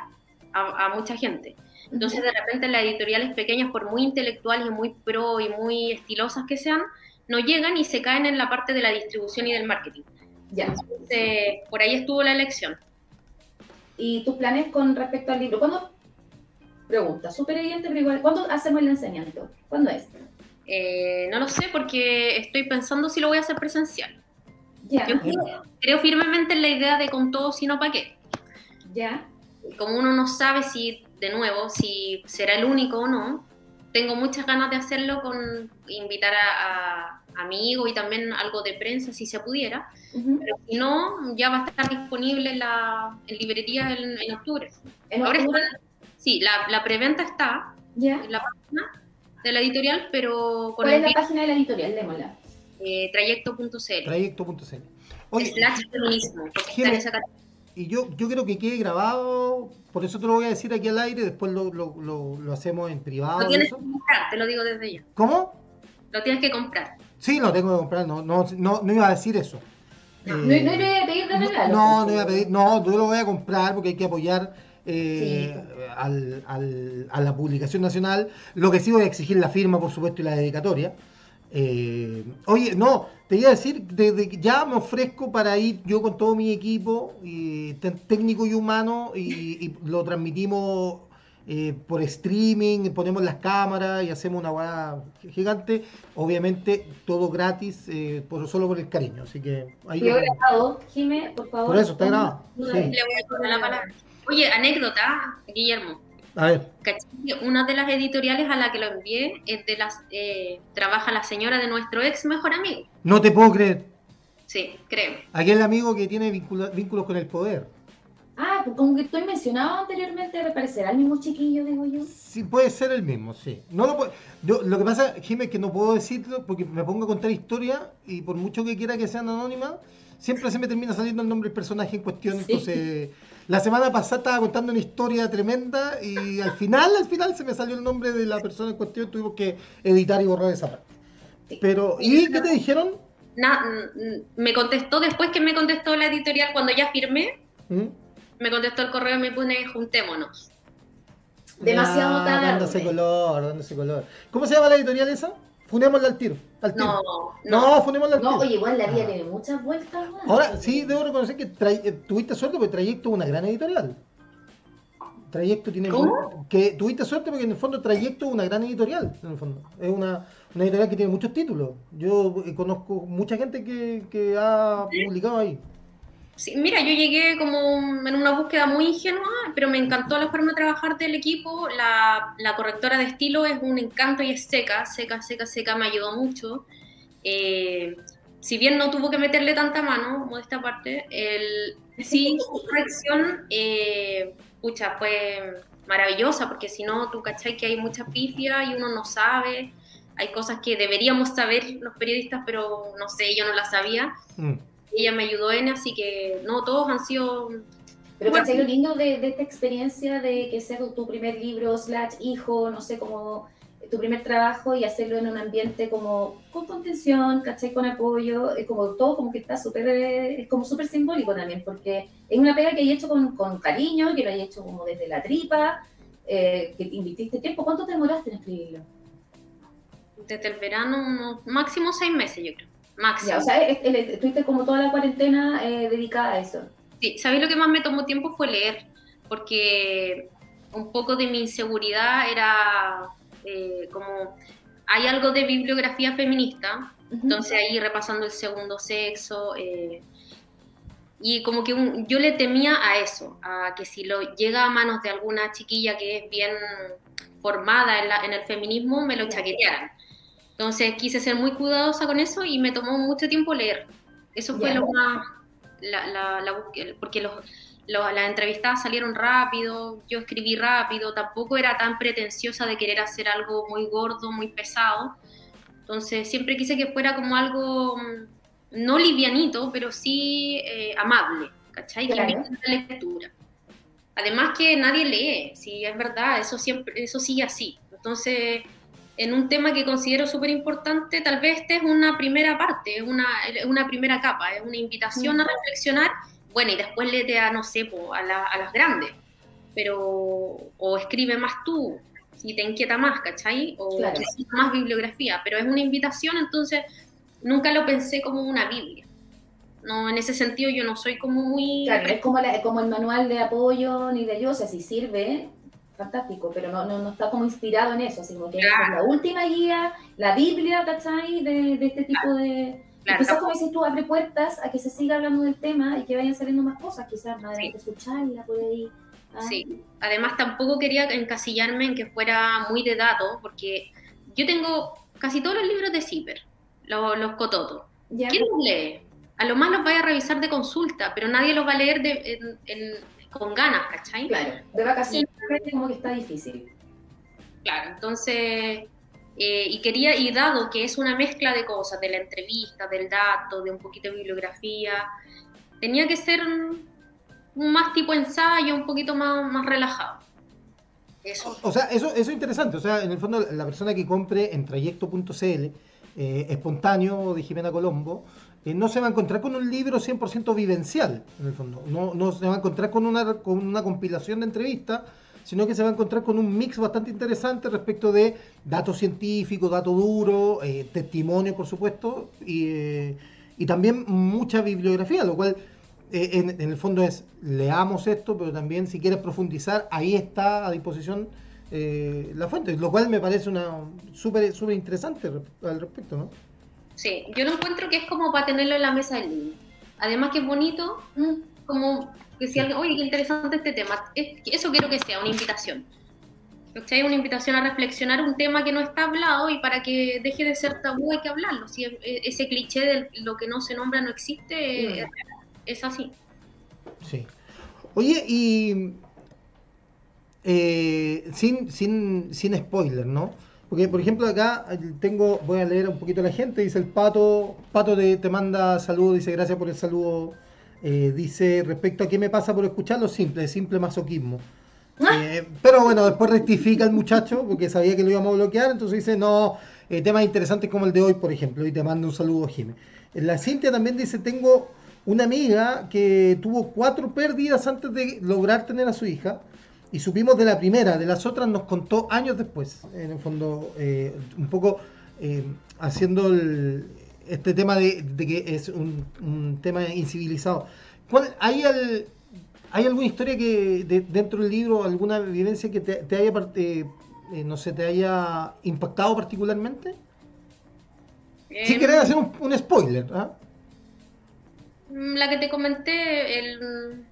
a, mucha gente. Entonces, de repente, las editoriales pequeñas, por muy intelectuales y muy pro y muy estilosas que sean, no llegan y se caen en la parte de la distribución y del marketing. Ya. Entonces, por ahí estuvo la elección. ¿Y tus planes con respecto al libro? ¿Cuándo? Pregunta, súper evidente, pero igual, ¿cuándo hacemos el lanzamiento? ¿Cuándo es? Eh, no lo sé porque estoy pensando si lo voy a hacer presencial. Ya, Yo creo, creo firmemente en la idea de con todo, sino para qué. ya. Como uno no sabe si, de nuevo, si será el único o no, tengo muchas ganas de hacerlo con invitar a, a amigos y también algo de prensa si se pudiera. Ujú. Pero si no, ya va a estar disponible en, la, en librerías en, en octubre. En Ahora octubre, está- sí, la, la preventa está ya. en la página de la editorial, pero con ¿Cuál es el la link, página de la editorial? Démosla. Eh, trayecto.cl. Trayecto.cl. Oye, feminismo, y yo, yo quiero que quede grabado, por eso te lo voy a decir aquí al aire, después lo, lo, lo, lo hacemos en privado. Lo tienes eso. que comprar, te lo digo desde ya. ¿Cómo? Lo tienes que comprar. Sí, lo tengo que comprar, no, no, no, no iba a decir eso. No, Eh, no iba a pedir de regalo. No, no iba a pedir, no, yo lo voy a comprar porque hay que apoyar eh, Sí. al, al- a la publicación nacional. Lo que sí voy a exigir la firma, por supuesto, y la dedicatoria. Eh, oye, no, te iba a decir, desde que ya me ofrezco para ir yo con todo mi equipo, y, técnico y humano, y, y lo transmitimos eh, por streaming, ponemos las cámaras y hacemos una guada gigante. Obviamente, todo gratis, eh, por, solo por el cariño. Así que ahí lo- grabado. Jime, por favor. Por eso, está grabado, sí. Oye, anécdota, Guillermo. A ver. Una de las editoriales a la que lo envié es de las. eh, trabaja la señora de nuestro ex mejor amigo. No te puedo creer. Sí, créeme. Aquel amigo que tiene vínculos con el poder. Ah, pues como que estoy mencionado anteriormente, me parecerá el mismo chiquillo, digo yo. Sí, puede ser el mismo, sí. No lo, puedo- yo, lo que pasa, Jimé, es que no puedo decirlo porque me pongo a contar historia y por mucho que quiera que sean anónimas, siempre se me termina saliendo el nombre del personaje en cuestión. Sí. Entonces, la semana pasada estaba contando una historia tremenda y al final, al final se me salió el nombre de la persona en cuestión, tuvimos que editar y borrar esa parte. Pero, ¿y qué te dijeron? Na- mm, me contestó después que me contestó la editorial cuando ya firmé. ¿Mm? Me contestó el correo y me pone juntémonos. Demasiado Ah, tarde. Dándose color, dándose color. ¿Cómo se llama la editorial esa? Funémosla al tiro. Al. No, No, no. al tiro. No, oye, igual la vida Ah. tiene muchas vueltas. Ahora, sí, debo reconocer que eh, tuviste suerte porque Trayecto es una gran editorial. Trayecto tiene... ¿Cómo? Que tuviste suerte porque en el fondo Trayecto es una gran editorial, en el fondo. Es una, una editorial que tiene muchos títulos. Yo eh, conozco mucha gente que, que ha publicado ahí. Sí, mira, yo llegué como en una búsqueda muy ingenua, pero me encantó la forma de trabajar del equipo. La, la correctora de estilo es un encanto y es seca, seca, seca, seca, me ayudó mucho. Eh, si bien no tuvo que meterle tanta mano, como de esta parte, el, sí, su corrección, eh, pucha, fue maravillosa, porque si no, tú cachai que hay mucha pifia y uno no sabe. Hay cosas que deberíamos saber los periodistas, pero no sé, yo no las sabía Mm. Ella me ayudó en, así que no, todos han sido... Pero Bueno. ¿cachai lo lindo de, de esta experiencia de que sea tu primer libro, slash hijo, no sé, como tu primer trabajo y hacerlo en un ambiente como con contención, ¿cachai? Con apoyo, es como todo como que está súper, es como súper simbólico también, porque es una pega que hay hecho con, con cariño, que lo hay hecho como desde la tripa, eh, que te invirtiste tiempo. ¿Cuánto te demoraste en escribirlo? Desde el verano, unos máximo seis meses, yo creo. Máximo. Ya, o sea, es- es- estuviste como toda la cuarentena eh, dedicada a eso. Sí, ¿sabéis lo que más me tomó tiempo fue leer? Porque un poco de mi inseguridad era eh, como... Hay algo de bibliografía feminista, Ujú. entonces ahí repasando el segundo sexo, eh, y como que un- yo le temía a eso, a que si lo llega a manos de alguna chiquilla que es bien formada en, la- en el feminismo, me lo chaquetearan. Entonces quise ser muy cuidadosa con eso y me tomó mucho tiempo leer. Eso fue lo más, la, la, porque los, los- las entrevistadas salieron rápido, yo escribí rápido, tampoco era tan pretenciosa de querer hacer algo muy gordo, muy pesado. Entonces siempre quise que fuera como algo mm, no livianito, pero sí eh, amable, ¿cachai? Que Claro. invite a la lectura. Además que nadie lee, si es verdad, eso siempre, eso sigue así. Entonces, en un tema que considero súper importante, tal vez esta es una primera parte, es una, una primera capa, es una invitación a reflexionar, bueno, y después léete a, no sé, po, a, la- a las grandes, pero, o escribe más tú, si te inquieta más, ¿cachai? O Claro. más bibliografía, pero es una invitación, entonces nunca lo pensé como una Biblia. No, en ese sentido yo no soy como muy... Claro, es como, la- como el manual de apoyo ni de ayuda, o sea, si sirve, fantástico, pero no, no, no, está como inspirado en eso, sino que es la última guía, la Biblia, ¿cachai? De, de este tipo de... quizás, como dices tú, abre puertas a que se siga hablando del tema y que vayan saliendo más cosas, quizás más adelante sí. escucharla por ahí. ¿ah? Sí, además tampoco quería encasillarme en que fuera muy de datos, porque yo tengo casi todos los libros de Zipper, los, los cototos. ¿Quién los lee? A lo más los vaya a revisar de consulta, pero nadie los va a leer de, en con ganas, ¿cachai? Claro, de vacaciones como que está difícil. Claro, entonces, eh, y quería, y dado que es una mezcla de cosas, de la entrevista, del dato, de un poquito de bibliografía, tenía que ser más tipo ensayo, un poquito más, más relajado. Eso. O, sea, eso, eso es interesante. O sea, en el fondo, la persona que compre en trayecto.cl, eh, espontáneo de Jimena Colombo, eh, no se va a encontrar con un libro 100% vivencial, en el fondo. No, no se va a encontrar con una, con una compilación de entrevistas, sino que se va a encontrar con un mix bastante interesante respecto de datos científicos, datos duros, eh, testimonio, por supuesto, y, eh, y, también mucha bibliografía, lo cual eh, en, en, el fondo es, leamos esto, pero también si quieres profundizar, ahí está a disposición eh, la fuente, lo cual me parece una súper súper interesante al respecto, ¿no? Sí, yo lo encuentro que es como para tenerlo en la mesa del niño. Además que es bonito, mm, como que si alguien, oye, qué interesante este tema. eso quiero que sea una invitación. ¿Cachai? Una invitación a reflexionar un tema que no está hablado y para que deje de ser tabú hay que hablarlo. Si ese cliché de lo que no se nombra no existe, mm. es así. Sí. Oye, y eh, sin, sin, sin spoiler, ¿no? Porque, por ejemplo, acá tengo, voy a leer un poquito a la gente, dice el Pato, Pato te, te manda saludos, dice gracias por el saludo, eh, dice respecto a qué me pasa por escucharlo, simple, simple masoquismo. Ah. Eh, pero bueno, después rectifica el muchacho, porque sabía que lo íbamos a bloquear, entonces dice, no, eh, temas interesantes como el de hoy, por ejemplo, y te manda un saludo, Jimé. La Cintia también dice, tengo una amiga que tuvo cuatro pérdidas antes de lograr tener a su hija y supimos de la primera, de las otras nos contó años después, en el fondo, eh, un poco haciendo el, este tema de, de, que es un, un tema incivilizado. ¿Hay, al, ¿Hay alguna historia que de, dentro del libro, alguna vivencia que te, te haya, eh, no sé, te haya impactado particularmente? si em, querés hacer un, un spoiler. ¿ah? La que te comenté, el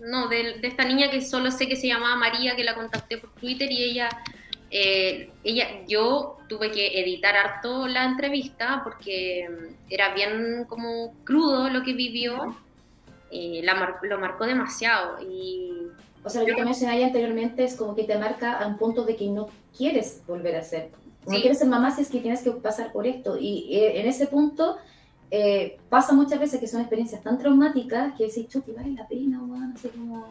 no, de, esta niña que solo sé que se llamaba María, que la contacté por Twitter y ella, eh, ella, yo tuve que editar harto la entrevista porque mm, era bien como crudo lo que vivió, eh, la lo marcó demasiado y... O sea, lo que te mencioné anteriormente es como que te marca a un punto de que no quieres volver a ser. No sí. quieres ser mamá si es que tienes que pasar por esto. Y eh, en ese punto eh, pasa muchas veces que son experiencias tan traumáticas que decís, chuti, vale la pena, bueno, así como,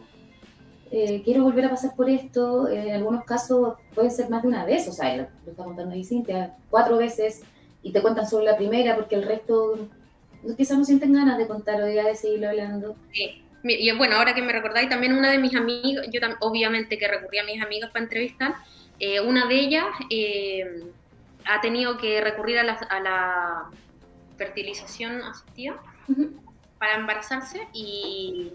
eh, quiero volver a pasar por esto. en algunos casos puede ser más de una vez, o sea, lo, está contando ahí Cintia, cuatro veces, y te cuentan solo la primera porque el resto quizás no sienten ganas de contar o de seguirlo hablando. Sí. Y bueno, ahora que me recordáis, también una de mis amigas, yo obviamente que recurrí a mis amigas para entrevistar, eh, una de ellas eh, ha tenido que recurrir a la, a la fertilización asistida para embarazarse y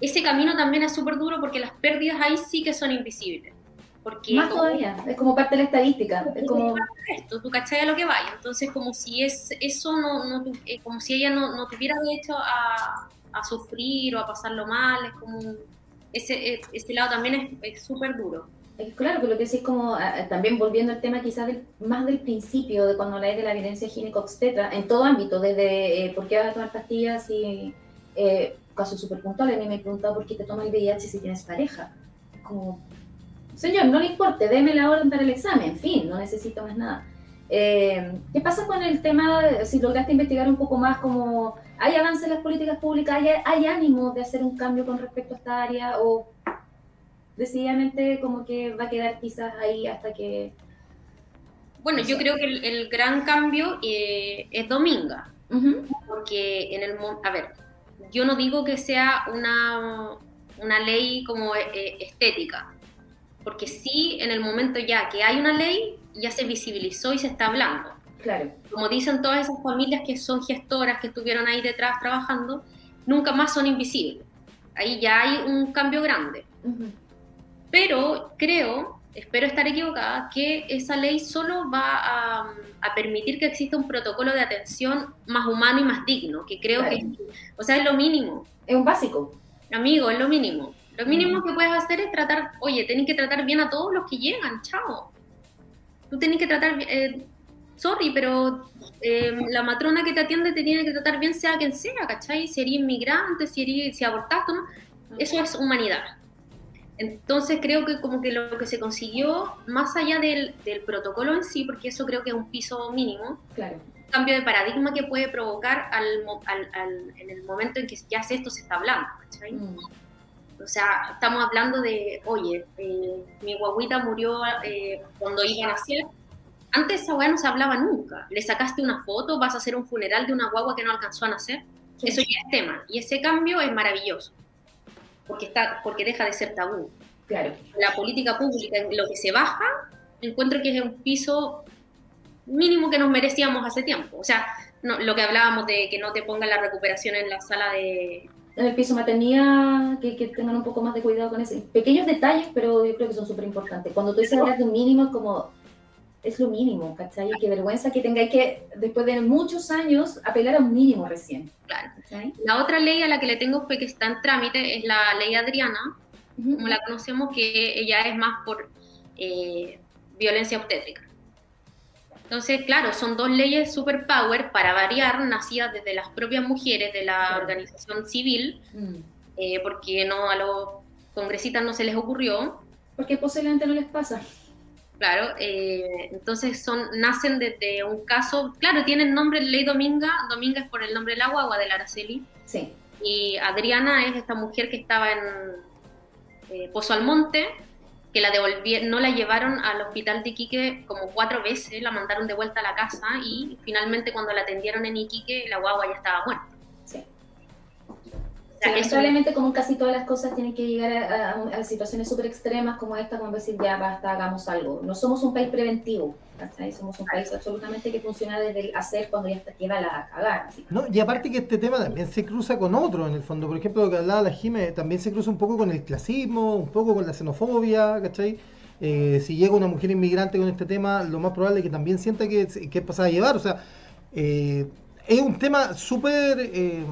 ese camino también es súper duro porque las pérdidas ahí sí que son invisibles. Porque Más todavía, es como parte de la estadística. Es como esto, tú cachai a lo que vaya. Entonces, como si es eso no, no eh, como si ella no, no tuviera derecho a, a, sufrir o a pasarlo mal, es como ese, e, ese lado también es súper duro. Claro, que lo que sí es como, también volviendo al tema quizás del, más del principio, de cuando habláis de la violencia gineco-obstetra, en todo ámbito, desde eh, por qué vas a tomar pastillas y eh, casos súper puntuales, a mí me he preguntado por qué te toma el VIH si tienes pareja. Como, señor, no le importe, déme la orden para el examen, en fin, no necesito más nada. Eh, ¿Qué pasa con el tema, si lograste investigar un poco más, como hay avance en las políticas públicas, hay, hay ánimo de hacer un cambio con respecto a esta área o decididamente como que va a quedar quizás ahí hasta que... Bueno, yo creo que el, el gran cambio eh, es Dominga, uh -huh. porque en el... A ver, yo no digo que sea una, una ley como eh, estética, porque sí, en el momento ya que hay una ley, ya se visibilizó y se está hablando. Claro. Como dicen todas esas familias que son gestoras, que estuvieron ahí detrás trabajando, nunca más son invisibles. Ahí ya hay un cambio grande. Uh -huh. pero creo, espero estar equivocada, que esa ley solo va a, a permitir que exista un protocolo de atención más humano y más digno, que creo Claro. que, o sea, es lo mínimo. Es un básico. Amigo, es lo mínimo. Lo mínimo que puedes hacer es tratar, oye, tenés que tratar bien a todos los que llegan, chao. Tú tenés que tratar, eh, sorry, pero eh, la matrona que te atiende te tiene que tratar bien sea quien sea, ¿cachai? Si eres inmigrante, si, eres, si abortaste, ¿no? Eso es humanidad. Entonces creo que como que lo que se consiguió, más allá del, del protocolo en sí, porque eso creo que es un piso mínimo, Claro. un cambio de paradigma que puede provocar al, al- al- en el momento en que ya esto se está hablando, ¿cachai? Mm. O sea, estamos hablando de, oye, eh, mi guaguita murió eh, cuando iba a nacer. Antes esa weá no se hablaba nunca. Le sacaste una foto, vas a hacer un funeral de una guagua que no alcanzó a nacer. Sí. Eso ya es tema. Y ese cambio es maravilloso. Porque, está, porque deja de ser tabú. Claro. La política pública, en lo que se baja, encuentro que es un piso mínimo que nos merecíamos hace tiempo. O sea, no, lo que hablábamos de que no te pongan la recuperación en la sala de, En el piso maternidad, que, que tengan un poco más de cuidado con ese. Pequeños detalles, pero yo creo que son súper importantes. Cuando tú dices hablar de un mínimo, es como, es lo mínimo, ¿cachai? Qué vergüenza que tengáis que, después de muchos años, apelar a un mínimo recién. Claro. ¿cachai? La otra ley a la que le tengo fe que está en trámite es la ley Adriana, como la conocemos, que ella es más por eh, violencia obstétrica. Entonces, claro, son dos leyes superpower para variar, nacidas desde las propias mujeres de la organización civil, Mm. eh, porque no a los congresistas no se les ocurrió, Porque posiblemente no les pasa. Claro, eh, entonces son, nacen desde un caso, claro, tienen nombre Ley Dominga, Dominga es por el nombre del agua, agua del Araceli, Sí. y Adriana es esta mujer que estaba en eh, Pozo Almonte, que la devolvieron, no la llevaron al hospital de Iquique como cuatro veces, la mandaron de vuelta a la casa y finalmente cuando la atendieron en Iquique la guagua ya estaba muerta. Sí. Sí, lamentablemente, como casi todas las cosas, tienen que llegar a, a- a situaciones súper extremas como esta, como decir, ya basta, hagamos algo. No somos un país preventivo, ¿cachai? Somos un país absolutamente que funciona desde el hacer cuando ya está, queda la así. No, y aparte que este tema también se cruza con otro en el fondo. Por ejemplo, lo que hablaba la Jime, también se cruza un poco con el clasismo, un poco con la xenofobia, ¿cachai? Eh, si llega una mujer inmigrante con este tema, lo más probable es que también sienta que, que es pasada a llevar. O sea, eh, es un tema súper eh,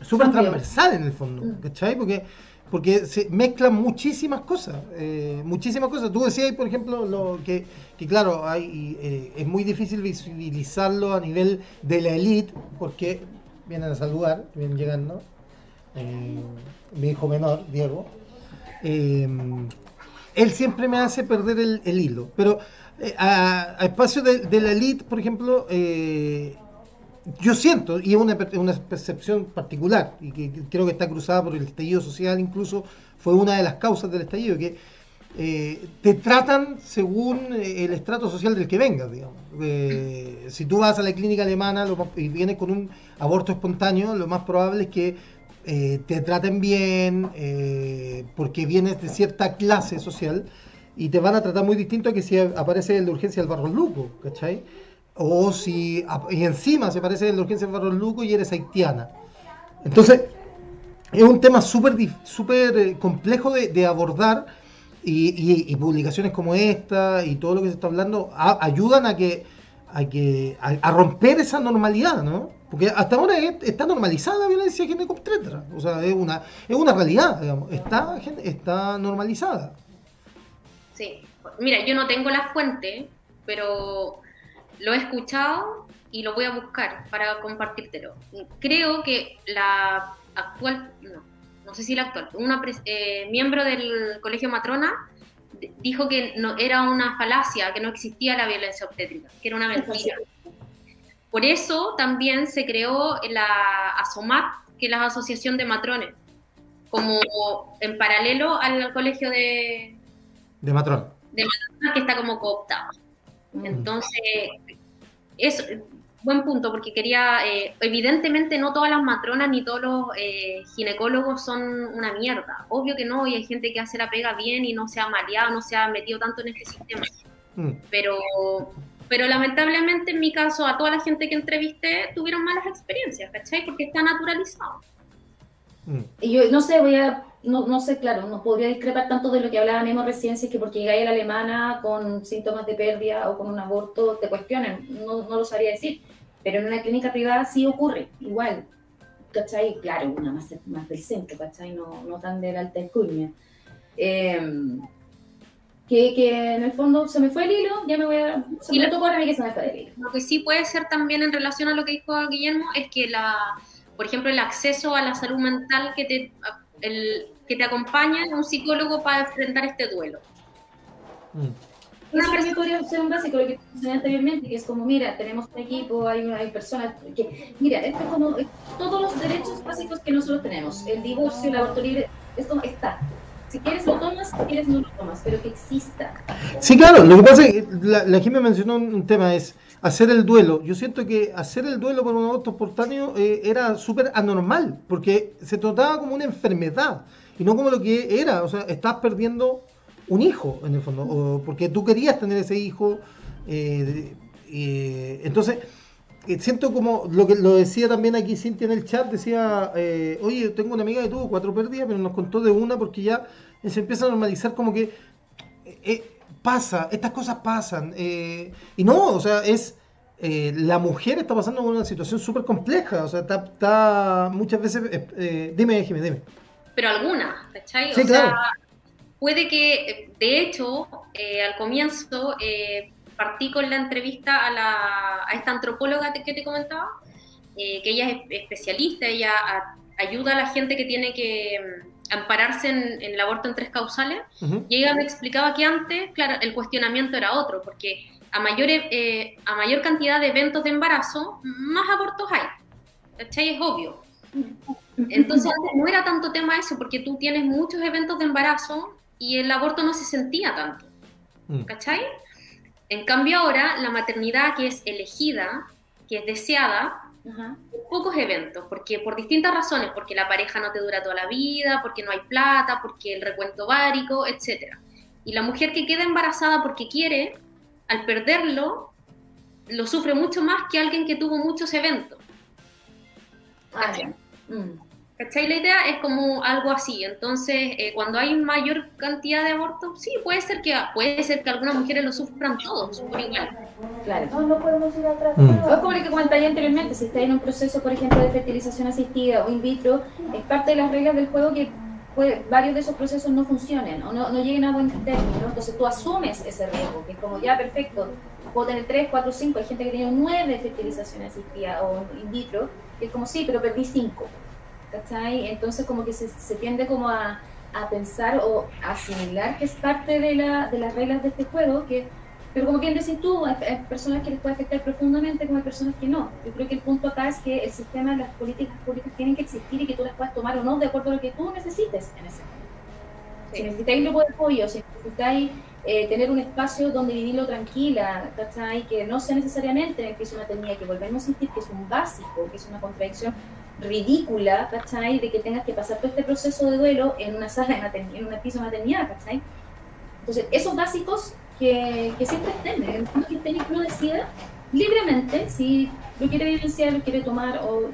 súper transversal en el fondo, Mm. ¿cachai? Porque, porque se mezclan muchísimas cosas, eh, muchísimas cosas. Tú decías, por ejemplo, lo que, que claro, hay, eh, es muy difícil visibilizarlo a nivel de la elite, porque vienen a saludar, vienen llegando. Eh, mi hijo menor, Diego. Él siempre me hace perder el, el hilo. Pero a, a espacio de, de la elite, por ejemplo, eh, yo siento, y es una, una percepción particular, y que, creo que está cruzada por el estallido social, incluso fue una de las causas del estallido, que eh, te tratan según eh, el estrato social del que vengas, digamos. Eh, si tú vas a la clínica alemana y vienes con un aborto espontáneo, lo más probable es que eh, te traten bien, porque vienes de cierta clase social, y te van a tratar muy distinto a que si aparece el de urgencia del Barros Luco, ¿cachai? O si y encima se parece el de urgencia del Barros Luco y eres haitiana. Entonces, es un tema súper súper eh, complejo de, de abordar y, publicaciones como esta y todo lo que se está hablando a- ayudan a que, a, que a, a romper esa normalidad, ¿no? Porque hasta ahora es- está normalizada la violencia ginecobstétrica, o sea, es una, es una realidad, digamos, está, está normalizada. Sí. Mira, yo no tengo la fuente, pero lo he escuchado y lo voy a buscar para compartírtelo. Creo que la actual, no, no sé si la actual, una eh, miembro del Colegio Matrona dijo que no era una falacia, que no existía la violencia obstétrica, que era una mentira. Por eso también se creó la ASOMAT, que es la Asociación de Matrones, como en paralelo al colegio de, De matrón. que está como cooptado. Mm. Entonces, es buen punto, porque quería, eh, evidentemente no todas las matronas ni todos los eh, ginecólogos son una mierda. Obvio que no, y hay gente que hace la pega bien y no se ha mareado, no se ha metido tanto en este sistema. Mm. Pero, pero lamentablemente en mi caso, a toda la gente que entrevisté tuvieron malas experiencias, ¿cachai? Porque está naturalizado. Mm. Y yo no sé, voy a no, no sé, claro, no podría discrepar tanto de lo que hablaba Memo recién, si es que porque llegáis a la alemana con síntomas de pérdida o con un aborto te cuestionen, no, no lo sabría decir. Pero en una clínica privada sí ocurre, igual. ¿Cachai? Claro, una más, más del centro, ¿cachai? No, no tan de la alta alcurnia. Em, que, que, en el fondo se me fue el hilo, ya me voy a... Se me tocó ahora a mí que se me fue el hilo. Lo que sí puede ser también en relación a lo que dijo Guillermo es que, la, por ejemplo, el acceso a la salud mental que te, el, que te acompaña un psicólogo para enfrentar este duelo. Mm. Eso también podría ser un básico, lo que mencioné anteriormente, que es como, mira, tenemos un equipo, hay, hay personas que, mira, esto es como todos los derechos básicos que nosotros tenemos, el divorcio, el aborto libre, esto está. Si quieres lo tomas, si quieres no lo tomas, pero que exista. Sí, claro, lo que pasa es que la, la me mencionó un, tema, es hacer el duelo. Yo siento que hacer el duelo por un aborto espontáneo eh, era súper anormal, porque se trataba como una enfermedad y no como lo que era, o sea, estás perdiendo un hijo, en el fondo, porque tú querías tener ese hijo. Eh, eh, entonces, eh, siento como lo que lo decía también aquí Cintia en el chat, decía, oye, tengo una amiga que tuvo cuatro pérdidas, pero nos contó de una porque ya se empieza a normalizar como que pasa, estas cosas pasan. y no, o sea, es... la mujer está pasando una situación súper compleja, o sea, está, muchas veces... dime, dime, dime. Pero alguna, ¿cachai? Sí, o claro. sea, puede que, de hecho, eh, al comienzo eh, partí con la entrevista a, la, a esta antropóloga que te comentaba, eh, que ella es especialista, ella ayuda a la gente que tiene que ampararse en, el aborto en tres causales, y ella me explicaba que antes, claro, el cuestionamiento era otro, porque a mayor, a mayor cantidad de eventos de embarazo, más abortos hay. ¿Cachai? Es obvio. Entonces antes no era tanto tema eso, porque tú tienes muchos eventos de embarazo y el aborto no se sentía tanto. Mm. ¿Cachai? En cambio ahora la maternidad que es elegida, que es deseada, pocos eventos, porque por distintas razones, porque la pareja no te dura toda la vida, porque no hay plata, porque el recuento bárico, etc. Y la mujer que queda embarazada porque quiere, al perderlo, lo sufre mucho más que alguien que tuvo muchos eventos. Ah, ¿Cachai? La idea es como algo así. Entonces, eh, cuando hay mayor cantidad de abortos, sí, puede ser que puede ser que algunas mujeres lo sufran todos por igual. Claro. No, no podemos ir atrás. Mm. Es como lo que comenté anteriormente, si está en un proceso, por ejemplo, de fertilización asistida o in vitro, es parte de las reglas del juego que varios de esos procesos no funcionen o no, no lleguen a buen término. Entonces tú asumes ese riesgo, que es como ya perfecto, puedo tener 3, 4, 5, hay gente que tiene 9 de fertilización asistida o in vitro, y es como sí, pero perdí 5 ¿cachai? Entonces como que se, se tiende como a, a, pensar o a asimilar que es parte de, la, de las reglas de este juego, que, pero como bien decís tú, hay, personas que les puede afectar profundamente como hay personas que no. Yo creo que el punto acá es que el sistema, las políticas públicas tienen que existir y que tú las puedas tomar o no de acuerdo a lo que tú necesites en ese momento. Si necesitáis grupo de apoyo, si necesitáis eh, tener un espacio donde vivirlo tranquila, ¿cachai? Que no sea necesariamente en el piso de maternidad, que volvemos a sentir que es un básico, que es una contradicción ridícula, ¿cachai? De que tengas que pasar todo este proceso de duelo en una sala de maternidad, en un piso de maternidad, ¿cachai? Entonces, esos básicos que, que siempre estén, en el que usted lo decida libremente, si lo quiere vivenciar, lo quiere tomar o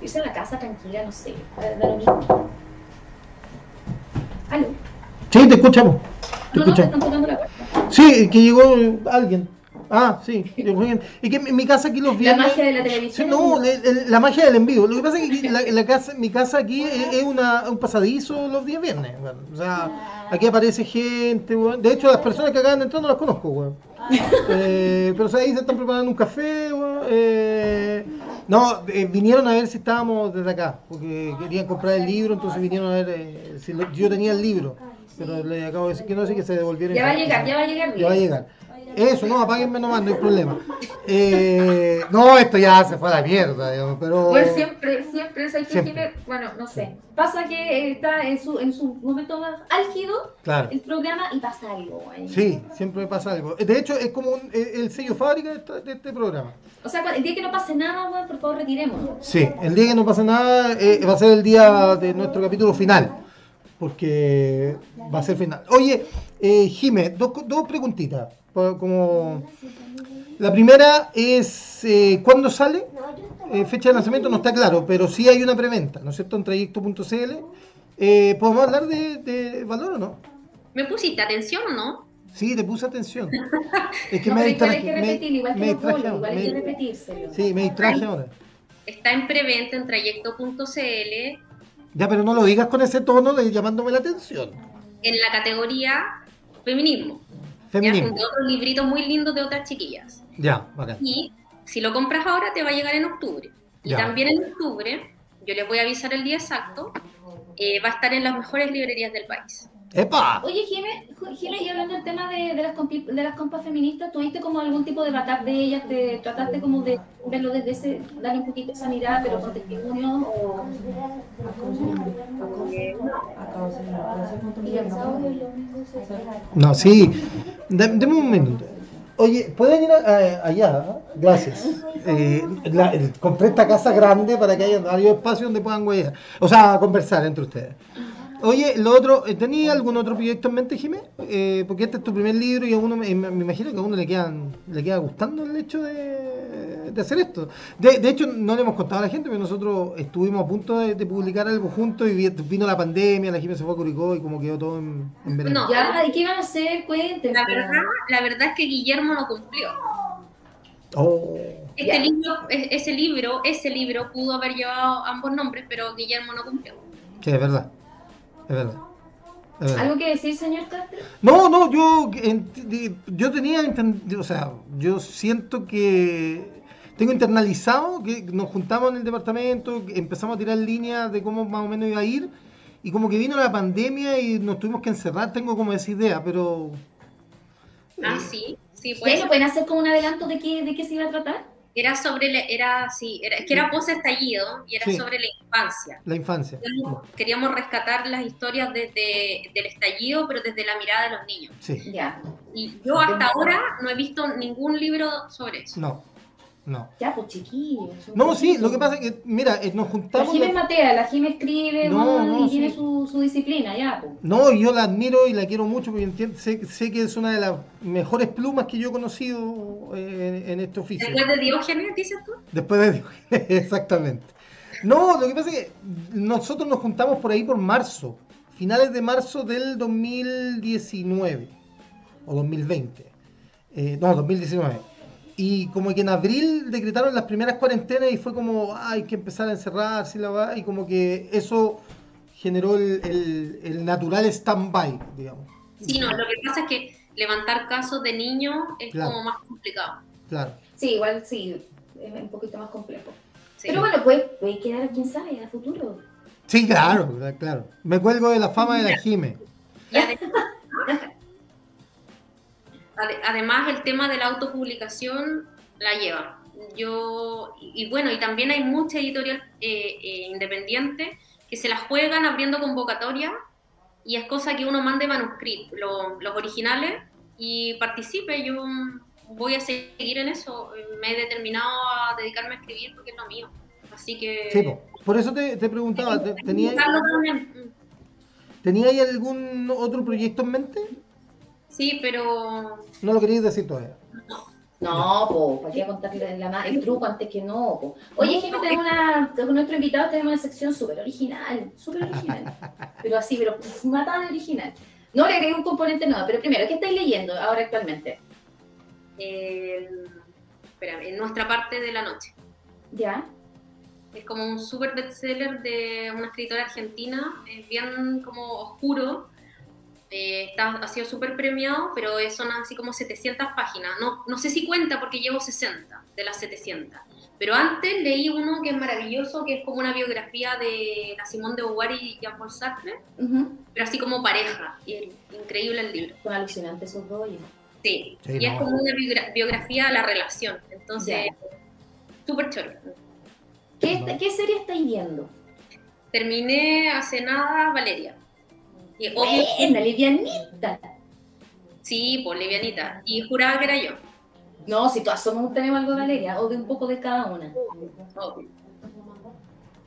irse a la casa tranquila, no sé, da lo mismo. ¿Aló? Sí, te escuchamos. Te no, escuchamos. No, están la puerta. Sí, que llegó alguien. Ah, sí. Y que en mi casa aquí los viernes. La magia de la televisión. no, la, magia del envío. Lo que pasa es que la, casa, mi casa aquí es, una, un pasadizo los días viernes. O sea, aquí aparece gente. De hecho, las personas que acaban de entrar no las conozco. Bueno. Eh, pero o sea, ahí se están preparando un café. Eh, no, eh, vinieron a ver si estábamos desde acá. Porque querían comprar el libro, entonces vinieron a ver eh, si yo tenía el libro. Pero le acabo de decir que no sé que se devolvieron. Ya va a llegar, ya va a llegar. Ya va a llegar. Eso, no, apáguenme nomás, no hay problema. Eh, no, esto ya se fue a la mierda, digamos, pero... Pues siempre, siempre, hay que bueno, no sé. Pasa que está en su, en su momento más álgido el programa y pasa algo. Ahí. Sí, siempre pasa algo. De hecho, es como el sello fábrica de este, programa. O sea, el día que no pase nada, bueno, por favor, retirémonos. Sí, el día que no pase nada eh, va a ser el día de nuestro capítulo final. Porque va a ser final. Oye, eh, Jime, dos, dos preguntitas como la primera es eh, cuándo sale, eh, fecha de lanzamiento no está claro, pero sí hay una preventa, ¿no es cierto? En trayecto.cl Eh, ¿Podemos hablar de, de valor o no? ¿Me pusiste atención o no? Sí, te puse atención. Es que No, me pero igual distraje. hay que me- repetir, igual que distraje igual hay que repetírselo. Sí, me distraje ahora. Está en preventa en trayecto.cl Ya, pero no lo digas con ese tono de llamándome la atención. en la categoría feminismo. Ya Feminismo. junto a otros libritos muy lindos de otras chiquillas. Ya, bacán. Y si lo compras ahora te va a llegar en octubre. Y Ya. también en octubre, yo les voy a avisar el día exacto, eh, va a estar en las mejores librerías del país. ¡Epa! Oye, Jimé, y hablando del tema de, de, las compi- de las compas feministas, ¿tuviste como algún tipo de batap de ellas? ¿Te trataste como de verlo desde ese, darle un poquito esa mirada, pero con testimonio? O... No, sí. De- Deme un minuto. Oye, ¿pueden ir a- a- allá? Gracias. Eh, la- el- compré esta casa grande para que haya varios espacios donde puedan huellar. O sea, conversar entre ustedes. Oye, lo otro, eh, ¿tenía algún otro proyecto en mente, Jimé? Eh, porque este es tu primer libro y a uno me, imagino que a uno le quedan, le queda gustando el hecho de, de hacer esto. De, de hecho, no le hemos contado a la gente, pero nosotros estuvimos a punto de, de publicar algo juntos y vi- vino la pandemia, la Jimé se fue a Curicó y como quedó todo en, en verano. No. Ya, ¿y qué iban a hacer? Cuéntenme. La verdad, la verdad es que Guillermo no cumplió. Oh. Este libro, ese libro, ese libro pudo haber llevado ambos nombres, pero Guillermo no cumplió. Sí, es verdad. Es verdad. Es verdad. ¿Algo que decir, señor Castro? No, no, yo, yo tenía, entendido, o sea, yo siento que tengo internalizado que nos juntamos en el departamento, empezamos a tirar líneas de cómo más o menos iba a ir, y como que vino la pandemia y nos tuvimos que encerrar, tengo como esa idea, pero... Ah, eh, sí, sí, pues. ¿Eso pueden hacer como un adelanto de qué, de qué se iba a tratar? Era sobre, la- era, sí, era, es que era post estallido y era Sí. sobre la infancia. La infancia. Queríamos, queríamos rescatar las historias desde del estallido, pero desde la mirada de los niños. Sí, Ya, Y yo hasta ahora no he visto ningún libro sobre eso. no, no. ya, pues chiquillos. No, sí, lo que pasa es que, mira, eh, nos La juntamos... Jime es Matea, la Jime escribe No, ¿no? no, y tiene su, su disciplina, ya, pues. No, y yo la admiro y la quiero mucho porque entiendo- sé, sé que es una de las mejores plumas que yo he conocido eh, en, en este oficio. Después de Diógenes, dices tú. Después de exactamente. No, lo que pasa es que nosotros nos juntamos por ahí por marzo, finales de marzo del 2019 o 2020. Eh, no, 2019. Y como que en abril decretaron las primeras cuarentenas y fue como, "Ah, hay que empezar a encerrarse y la va", y como que eso generó el, el- el natural stand-by, digamos. Sí, no, lo que pasa es que levantar casos de niños es Claro. como más complicado. Claro. Sí, igual sí, es un poquito más complejo. Sí. Pero bueno, puede, puede quedar, quién sabe, a futuro. Sí, claro, claro. Me cuelgo de la fama de la Jime. Además el tema de la autopublicación la lleva. Yo, y y bueno, y también hay mucha editorial eh, eh, independiente que se la juegan abriendo convocatoria y es cosa que uno mande manuscritos, lo- los originales, y participe. Yo voy a seguir en eso. Me he determinado a dedicarme a escribir porque es lo mío. Así que... Sí, po. por eso te, te preguntaba, ¿te- ¿tenía, Buscarlo también. ¿tenía ahí algún otro proyecto en mente? Sí, pero No lo querías decir todavía. No, pues, ¿para qué contarle la el truco antes que no? po? Oye, Jimmy, tenemos una, con nuestro invitado tenemos una sección súper original, súper original. Pero así, pero matada de original. No le agregué un componente nuevo, pero primero, ¿qué estáis leyendo ahora actualmente? el- espérame, en nuestra parte de la noche. ¿Ya? Es como un super bestseller de una escritora argentina, es bien como oscuro, eh, está, ha sido súper premiado, pero es- son así como 700 páginas. No, no sé si cuenta porque llevo 60 de las 700. Pero antes leí uno que es maravilloso, que es como una biografía de la Simone de Beauvoir y Jean-Paul Sartre, Ujú. pero así como pareja. Y es increíble el libro. Son alucinantes esos dos. Sí, Sí, y es no. como una biogra- biografía de la relación. Entonces, súper choro. ¿Qué, ¿Qué serie estáis viendo? Terminé hace nada Valeria. Y obvio, Buena, livianita. sí, por livianita. Y juraba que era yo. No, si todas somos, tenemos algo de Valeria, o de un poco de cada una. Obvio.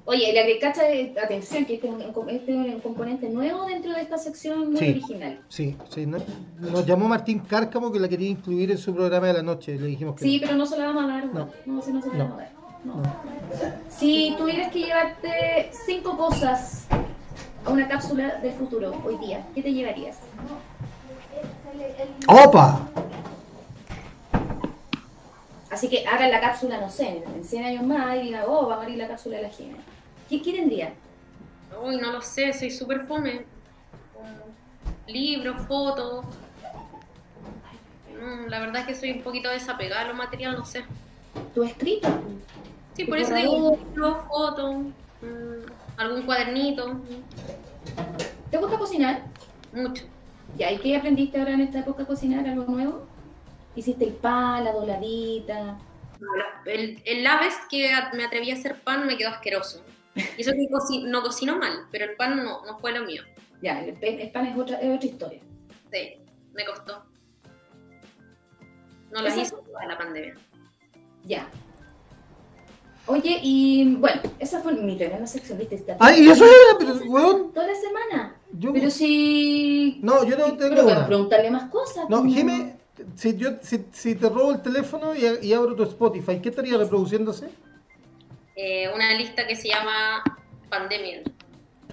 Oye, le agregaste, atención, que este es, un, este es un componente nuevo dentro de esta sección muy Sí. original. Sí, sí. no- Nos llamó Martín Cárcamo que la quería incluir en su programa de la noche. Le dijimos que Sí, no. pero no se la vamos a dar. No. No, sí, no se la No. vamos a dar. No. Si tuvieras que llevarte cinco cosas a una cápsula del futuro hoy día, ¿qué te llevarías? ¡Opa! Así que hagan la cápsula, no sé, en 100 años más y digan, oh, va a morir la cápsula de la Gina. ¿Qué, qué tendría? Uy, no lo sé, soy súper fome. Libros, fotos. La verdad es que soy un poquito desapegada a lo material, no sé. ¿Tu escrito? Sí, ¿Tu por eso digo libros, fotos, algún cuadernito, ¿Te gusta cocinar? mucho. ¿Ya? ¿Y qué aprendiste ahora en esta época a cocinar? ¿Algo nuevo? ¿Hiciste el pan, la dobladita? El, el laves que me atreví a hacer pan me quedó asqueroso. Y eso que no cocino mal, pero el pan no, no fue lo mío. Ya, el, el pan es otra, es otra historia. Sí, me costó. No Esa- hice en la pandemia. Ya. Oye, y bueno, esa fue mi tremenda sección, ¿viste? Está ¡Ay, y eso era! Pero, weón, Toda la semana. yo... Pero si... No, yo no tengo Pero preguntarle más cosas. No, pues, Jime, si, yo, si, si te robo el teléfono y, y abro tu Spotify, ¿qué estaría reproduciéndose? Eh, una lista que se llama Pandemial.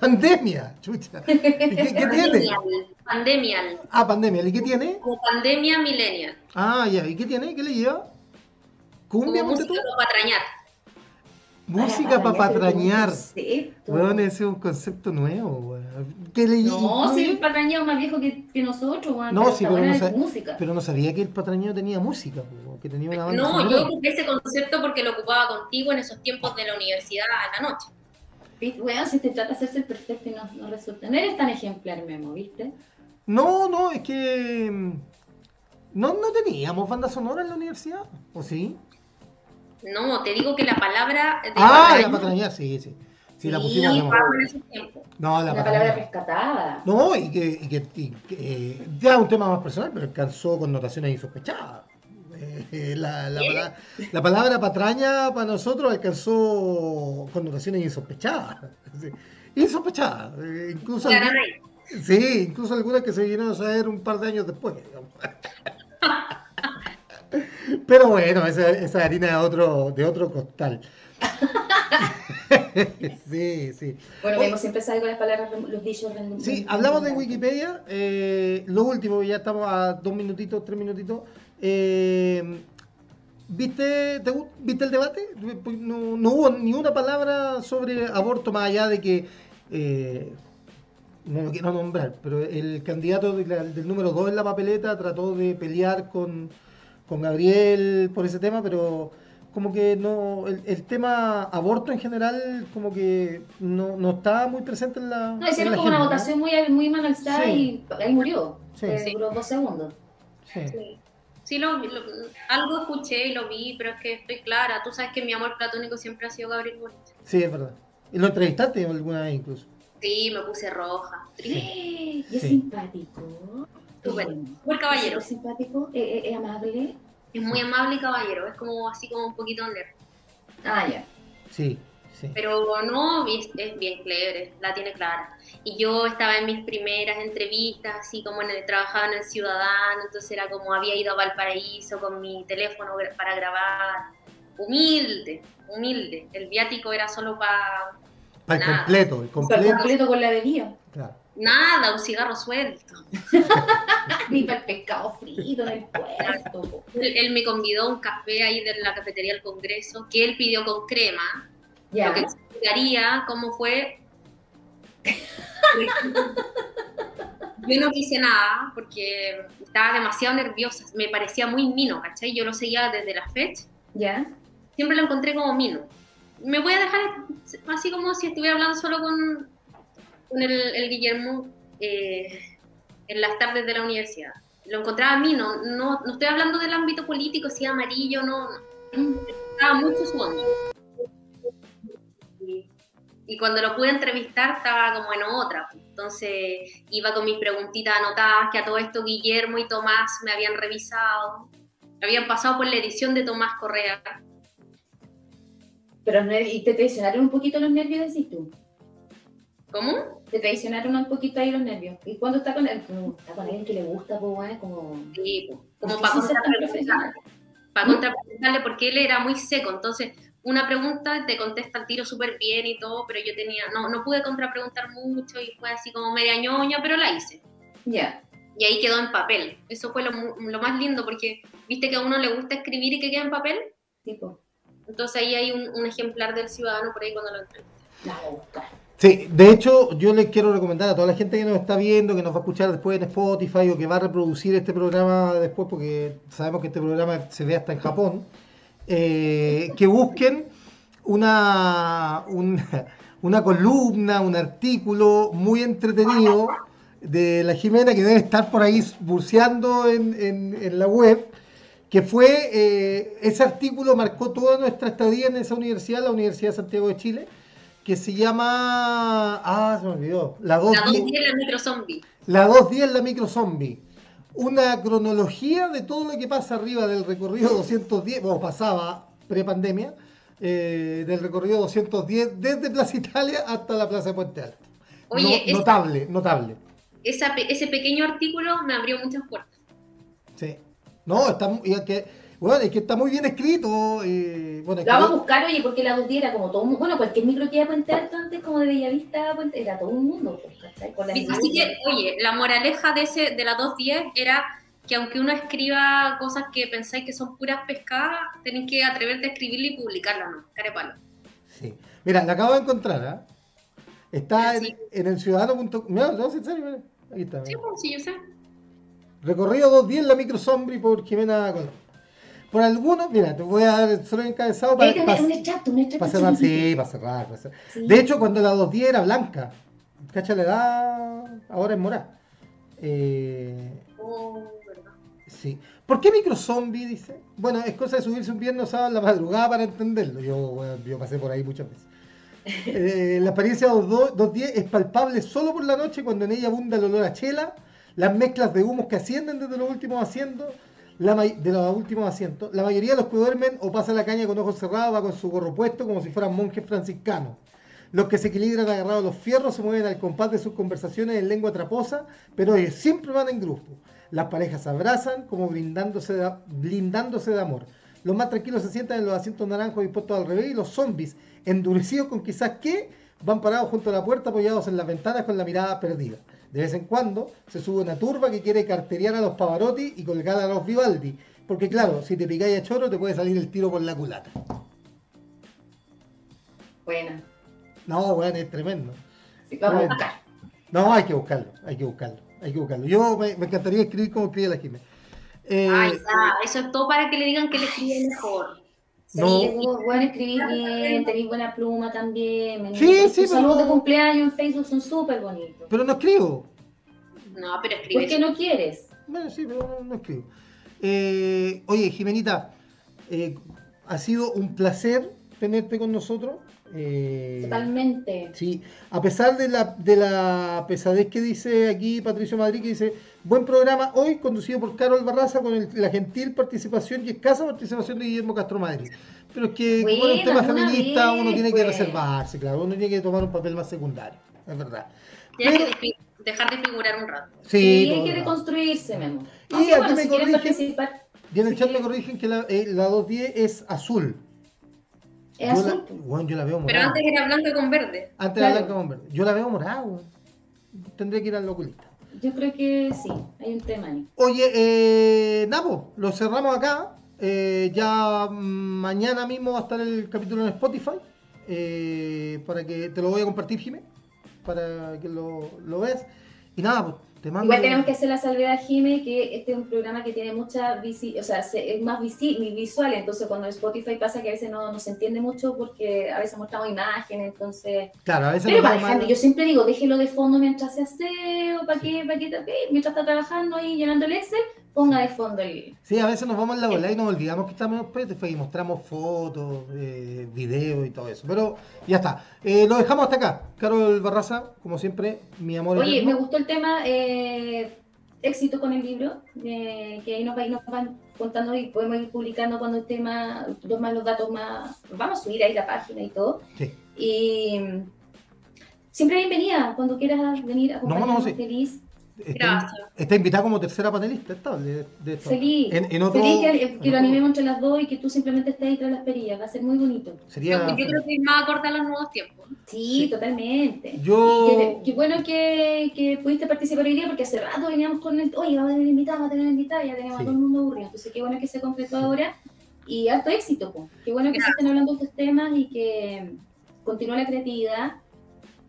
Pandemia, chucha. ¿Y qué, qué tiene? Pandemial. Pandemial. Ah, pandemia. ¿Y qué tiene? Como pandemia millennial. Ah, ya. ¿Y qué tiene? ¿Qué le lleva? Como ¿Cumbia, tú? música para patrañar. Música para patrañar. Weón, ese es un concepto nuevo, weón. ¿Qué le No, si el patrañado es más viejo que, que nosotros, weón, No, pero sí, pero no sé. música. Pero no sabía que el patrañeo tenía música, po, que tenía una banda No, sonora. yo ocupé ese concepto porque lo ocupaba contigo en esos tiempos de la universidad a la noche. Weón, si te trata de hacerse el perfecto y no, no resulta. No eres tan ejemplar, Memo, ¿viste? No, no, es que... mm, No, no teníamos banda sonora en la universidad, ¿o sí? No, te digo que la palabra de Ah, patrañar la patrañar, sí, sí. Sí, la pusimos tiempos. No, la Una palabra rescatada. No, y que, y que, y que, eh, ya es un tema más personal, pero alcanzó connotaciones insospechadas. Eh, la, la, pala- la palabra patraña para nosotros alcanzó connotaciones insospechadas. Sí, Insospechadas. eh, incluso, sí, incluso algunas que se vinieron a saber un par de años después. Pero bueno, esa, esa harina de otro, de otro costal. sí, sí. Bueno, Oye. Memo siempre sale con las palabras, los dichos. Sí, hablamos de. Wikipedia. eh, lo último, ya estamos a dos minutitos, tres minutitos. eh, ¿viste, te ¿Viste el debate? No, no hubo ni una palabra sobre aborto más allá de que, eh, no lo quiero nombrar, pero el candidato del número 2 en la papeleta trató de pelear con, con Gabriel por ese tema, pero como que no el, el tema aborto en general como que no, no está muy presente en la No, hicieron como una votación muy, muy mal alzada Sí. y él murió. Sí. Eh, Sí. Duró dos segundos. Sí. Sí, Sí, lo, lo- algo escuché y lo vi, pero es que estoy clara. Tú sabes que mi amor platónico siempre ha sido Gabriel Boric. Sí, es verdad. ¿Y lo entrevistaste alguna vez incluso? Sí, me puse roja. triste. Y es Sí. simpático. Súper, Eh, súper caballero. Es simpático, eh, eh, es amable. Es muy amable y caballero. Es como así como un poquito nerd. Ah, ya. Sí, sí. Pero no, es, es bien clever, la tiene clara. Y yo estaba en mis primeras entrevistas, así como en el, trabajaba en el Ciudadano, entonces era como había ido a Valparaíso con mi teléfono para grabar. Humilde, humilde. El viático era solo para Para el completo, el Para completo. completo con la bebida. Nada, un cigarro suelto. Ni para el pescado frito en el puerto. Él, él me convidó a un café ahí de la cafetería del Congreso, que él pidió con crema, Ya. lo que explicaría cómo fue. Yo no quise nada porque estaba demasiado nerviosa, me parecía muy mino, ¿cachai? Yo lo seguía desde la fecha, Ya. siempre lo encontré como mino. Me voy a dejar así como si estuviera hablando solo con, con el, el Guillermo eh, en las tardes de la universidad. Lo encontraba mino, no, no estoy hablando del ámbito político, si amarillo, no, no estaba mucho su onda. Y, cuando lo pude entrevistar estaba como en otra. Entonces iba con mis preguntitas anotadas que a todo esto Guillermo y Tomás me habían revisado. Habían pasado por la edición de Tomás Correa. Pero no- ¿y te traicionaron un poquito los nervios, decís tú? ¿Cómo? Te traicionaron un poquito ahí los nervios. ¿Y cuando está con él? Como, está con alguien que le gusta, pues, bueno, como... Sí, pues, como para contrapreguntarle, para contrapreguntarle porque él era muy seco. Entonces, una pregunta, te contesta el tiro súper bien y todo, pero yo tenía, no, no pude contrapreguntar mucho y fue así como media ñoña, pero la hice. Ya. Y ahí quedó en papel. Eso fue lo, lo más lindo porque viste que a uno le gusta escribir y que queda en papel. Tipo, Entonces ahí hay un, un ejemplar del ciudadano por ahí cuando lo entrevisté. la voy a buscar. De hecho, yo les quiero recomendar a toda la gente que nos está viendo, que nos va a escuchar después en Spotify o que va a reproducir este programa después, porque sabemos que este programa se ve hasta en Japón, eh, que busquen una, una, columna, un artículo muy entretenido de la Jimena, que debe estar por ahí burceando en, en- en la web, que fue, eh, ese artículo marcó toda nuestra estadía en esa universidad, la Universidad de Santiago de Chile, que se llama. Ah, se me olvidó. La La 210, 210 la micro zombie. la 210 la micro zombie. Una cronología de todo lo que pasa arriba del recorrido 210, bueno, pasaba pre-pandemia, eh, del recorrido 210 desde Plaza Italia hasta la Plaza de Puente Alto. Oye, No- notable, notable. Esa ese pequeño artículo me abrió muchas puertas. Sí. No, está, y que, bueno, es que está muy bien escrito. eh, bueno, es La que vamos a buscar, oye, porque la 210 era como todo un mundo. Bueno, cualquier micro que iba a Puente Alto antes, como de Bellavista Puente, era todo un mundo, pues, Así que, oye, la moraleja de, ese, de la 210 era que aunque uno escriba cosas que pensáis que son puras pescadas, tenéis que atreverte a escribirla y publicarla, ¿no? Carepalo. Sí. Mira, la acabo de encontrar, ¿ah? Está en, Sí. en el ciudadano.com. Mira, no, en serio, mira. Aquí está. Sí, pues, sí, yo sé. Recorrido 210 la micro zombie por Jimena Colón. Por algunos, mira, te voy a dar solo encabezado para, tenés un extracto, un extracto. cerrar. Sí, para cerrar, para cerrar. Sí. De hecho, cuando la 210 era blanca, cacha la edad, ahora es morada. Eh, Oh, verdad. Sí. ¿Por qué microzombie? Dice. Bueno, es cosa de subirse un viernes sábado en la madrugada para entenderlo. Yo, pasé por ahí muchas veces. Eh, la experiencia 22 210 es palpable solo por la noche cuando en ella abunda el olor a chela, las mezclas de humos que ascienden desde los últimos asientos, la de los últimos asientos. La mayoría de los que duermen o pasan la caña con ojos cerrados va con su gorro puesto como si fueran monjes franciscanos. Los que se equilibran agarrados a los fierros se mueven al compás de sus conversaciones en lengua traposa, pero ellos siempre van en grupo. Las parejas se abrazan como brindándose de, blindándose de amor. Los más tranquilos se sientan en los asientos naranjos dispuestos al revés y los zombies, endurecidos con quizás qué, van parados junto a la puerta apoyados en las ventanas con la mirada perdida. De vez en cuando se sube una turba que quiere carteriar a los Pavarotti y colgar a los Vivaldi. Porque claro, si te picáis a choro te puede salir el tiro por la culata. Buena. No, bueno, es tremendo. Sí, vamos a Bueno. buscar. No, hay que buscarlo, hay que buscarlo, hay que buscarlo. Yo me, me encantaría escribir como escribe la Jimé. Eh, Ay, ya, eso es todo para que le digan que le escribe mejor. No. Sí, bueno, escribís bien, tenéis buena pluma también. Sí, tus sí, saludos pero- de cumpleaños en Facebook son súper bonitos. pero no escribo. No, pero ¿Por escribe. qué no quieres? Bueno, sí, pero no, no escribo. Eh, oye, Jimenita, eh, ha sido un placer tenerte con nosotros. Eh, Totalmente. Sí, a pesar de la, de la pesadez que dice aquí Patricio Madrid, que dice, buen programa hoy conducido por Carol Barraza con el- la gentil participación y escasa participación de Guillermo Castro Madrid. Pero es que como Bueno, es un tema feminista, vez, uno tiene que pues. reservarse, claro, uno tiene que tomar un papel más secundario, es verdad. Tienes Pero- que dejar de figurar un rato. Sí, todo hay que el reconstruirse, Memo. Y aquí bueno, me si corrigen. Y en el Sí. chat me corrigen que la, eh, la 210 es azul. Es yo, azul. La, bueno, yo la veo Pero morada. antes era blanca con verde. Antes era Claro. blanca con verde. Yo la veo morada. weón. Tendría que ir al oculista. Yo creo que sí, hay un tema ahí. Oye, eh, Napo, lo cerramos acá. Eh, ya mañana mismo va a estar el capítulo en Spotify. eh, para que te lo voy a compartir, Jimé. Para que lo, lo veas. Y nada, pues Igual tenemos que hacer la salvedad, Jime, que este es un programa que tiene mucha visi o sea, se- es más visi visual, entonces cuando Spotify pasa que a veces no, no se entiende mucho porque a veces mostramos imágenes, entonces... Claro, a veces Pero para mal. yo siempre digo, déjelo de fondo mientras se aseo, para que, para que, ok, mientras está trabajando ahí llenando el Excel, ponga de fondo el... Sí, a veces nos vamos en la bola y nos olvidamos que estamos en Spotify y mostramos fotos, eh, videos y todo eso. Pero ya está. Eh, lo dejamos hasta acá. Carol Barraza, como siempre, mi amor. Oye, me gustó el tema, eh, éxito con el libro, que ahí nos, va- nos van contando y podemos ir publicando cuando el tema, los más los datos más, vamos a subir ahí la página y todo. Sí. Y mm, siempre bienvenida, cuando quieras venir a acompañarnos, no, sí. feliz. Está, Gracias. está invitada como tercera panelista estable de. Feliz. En, en otro, Feliz que, en que lo otro- animemos entre las dos y que tú simplemente estés ahí tras las perillas. Va a ser muy bonito. Sería, Yo, yo creo que me va a acordar los nuevos tiempos. Sí, Sí. totalmente. Yo- que bueno que, que pudiste participar hoy día porque hace rato veníamos con el, oye, vamos a tener invitada, vamos a tener invitada, ya teníamos Sí. a todo el mundo aburrido. Entonces, qué bueno que se concretó ahora y harto éxito, po. Qué bueno que se estén hablando de estos temas y que continúe la creatividad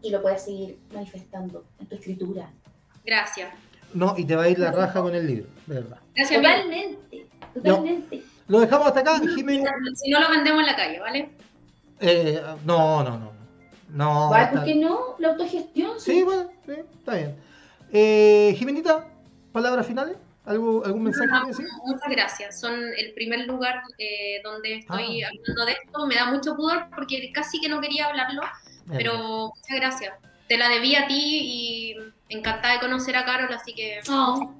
y lo puedas seguir manifestando en tu escritura. Gracias. no, y te va a ir la raja con el libro, de verdad. Gracias. Totalmente, totalmente. Lo dejamos hasta acá, Jiménez. Si no lo vendemos en la calle, ¿vale? Eh, no, no, no. No. Está- ¿Por qué no? La autogestión. Sí, bueno, sí, está bien. Eh, Jimenita, palabras finales. ¿Algo, ¿Algún mensaje que? Muchas gracias. Son el primer lugar eh, donde estoy Ah. hablando de esto. Me da mucho pudor porque casi que no quería hablarlo, pero muchas gracias. Te la debí a ti y encantada de conocer a Carol, así que Oh.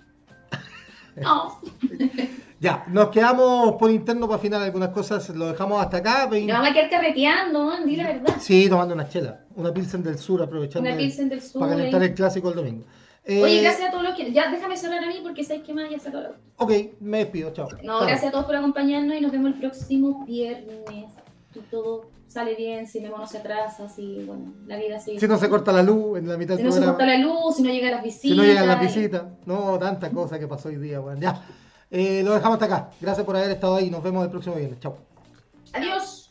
Oh. Ya, nos quedamos por interno para afinar algunas cosas. Lo dejamos hasta acá. vein- Nos vamos a quedar carreteando, ¿eh? di la verdad. Sí, tomando una chela. Una Pilsen del Sur, aprovechando Una Pilsen del Sur. para calentar el clásico el domingo. Eh, Oye, gracias a todos los que. Ya, déjame cerrar a mí porque sabes que más ya sacó la. Ok, me despido, chao. No, Chao. gracias a todos por acompañarnos y nos vemos el próximo viernes. Si todo sale bien, si Memo no se atrasa, si, bueno, la vida sigue. Si no se corta la luz en la mitad Si del no se programa. corta la luz, si no llegan las visitas. Si no llegan las y- visitas. No, tanta cosa que pasó hoy día, weón. Ya. Eh, lo dejamos hasta acá. Gracias por haber estado ahí. Nos vemos el próximo viernes. Chao. Adiós.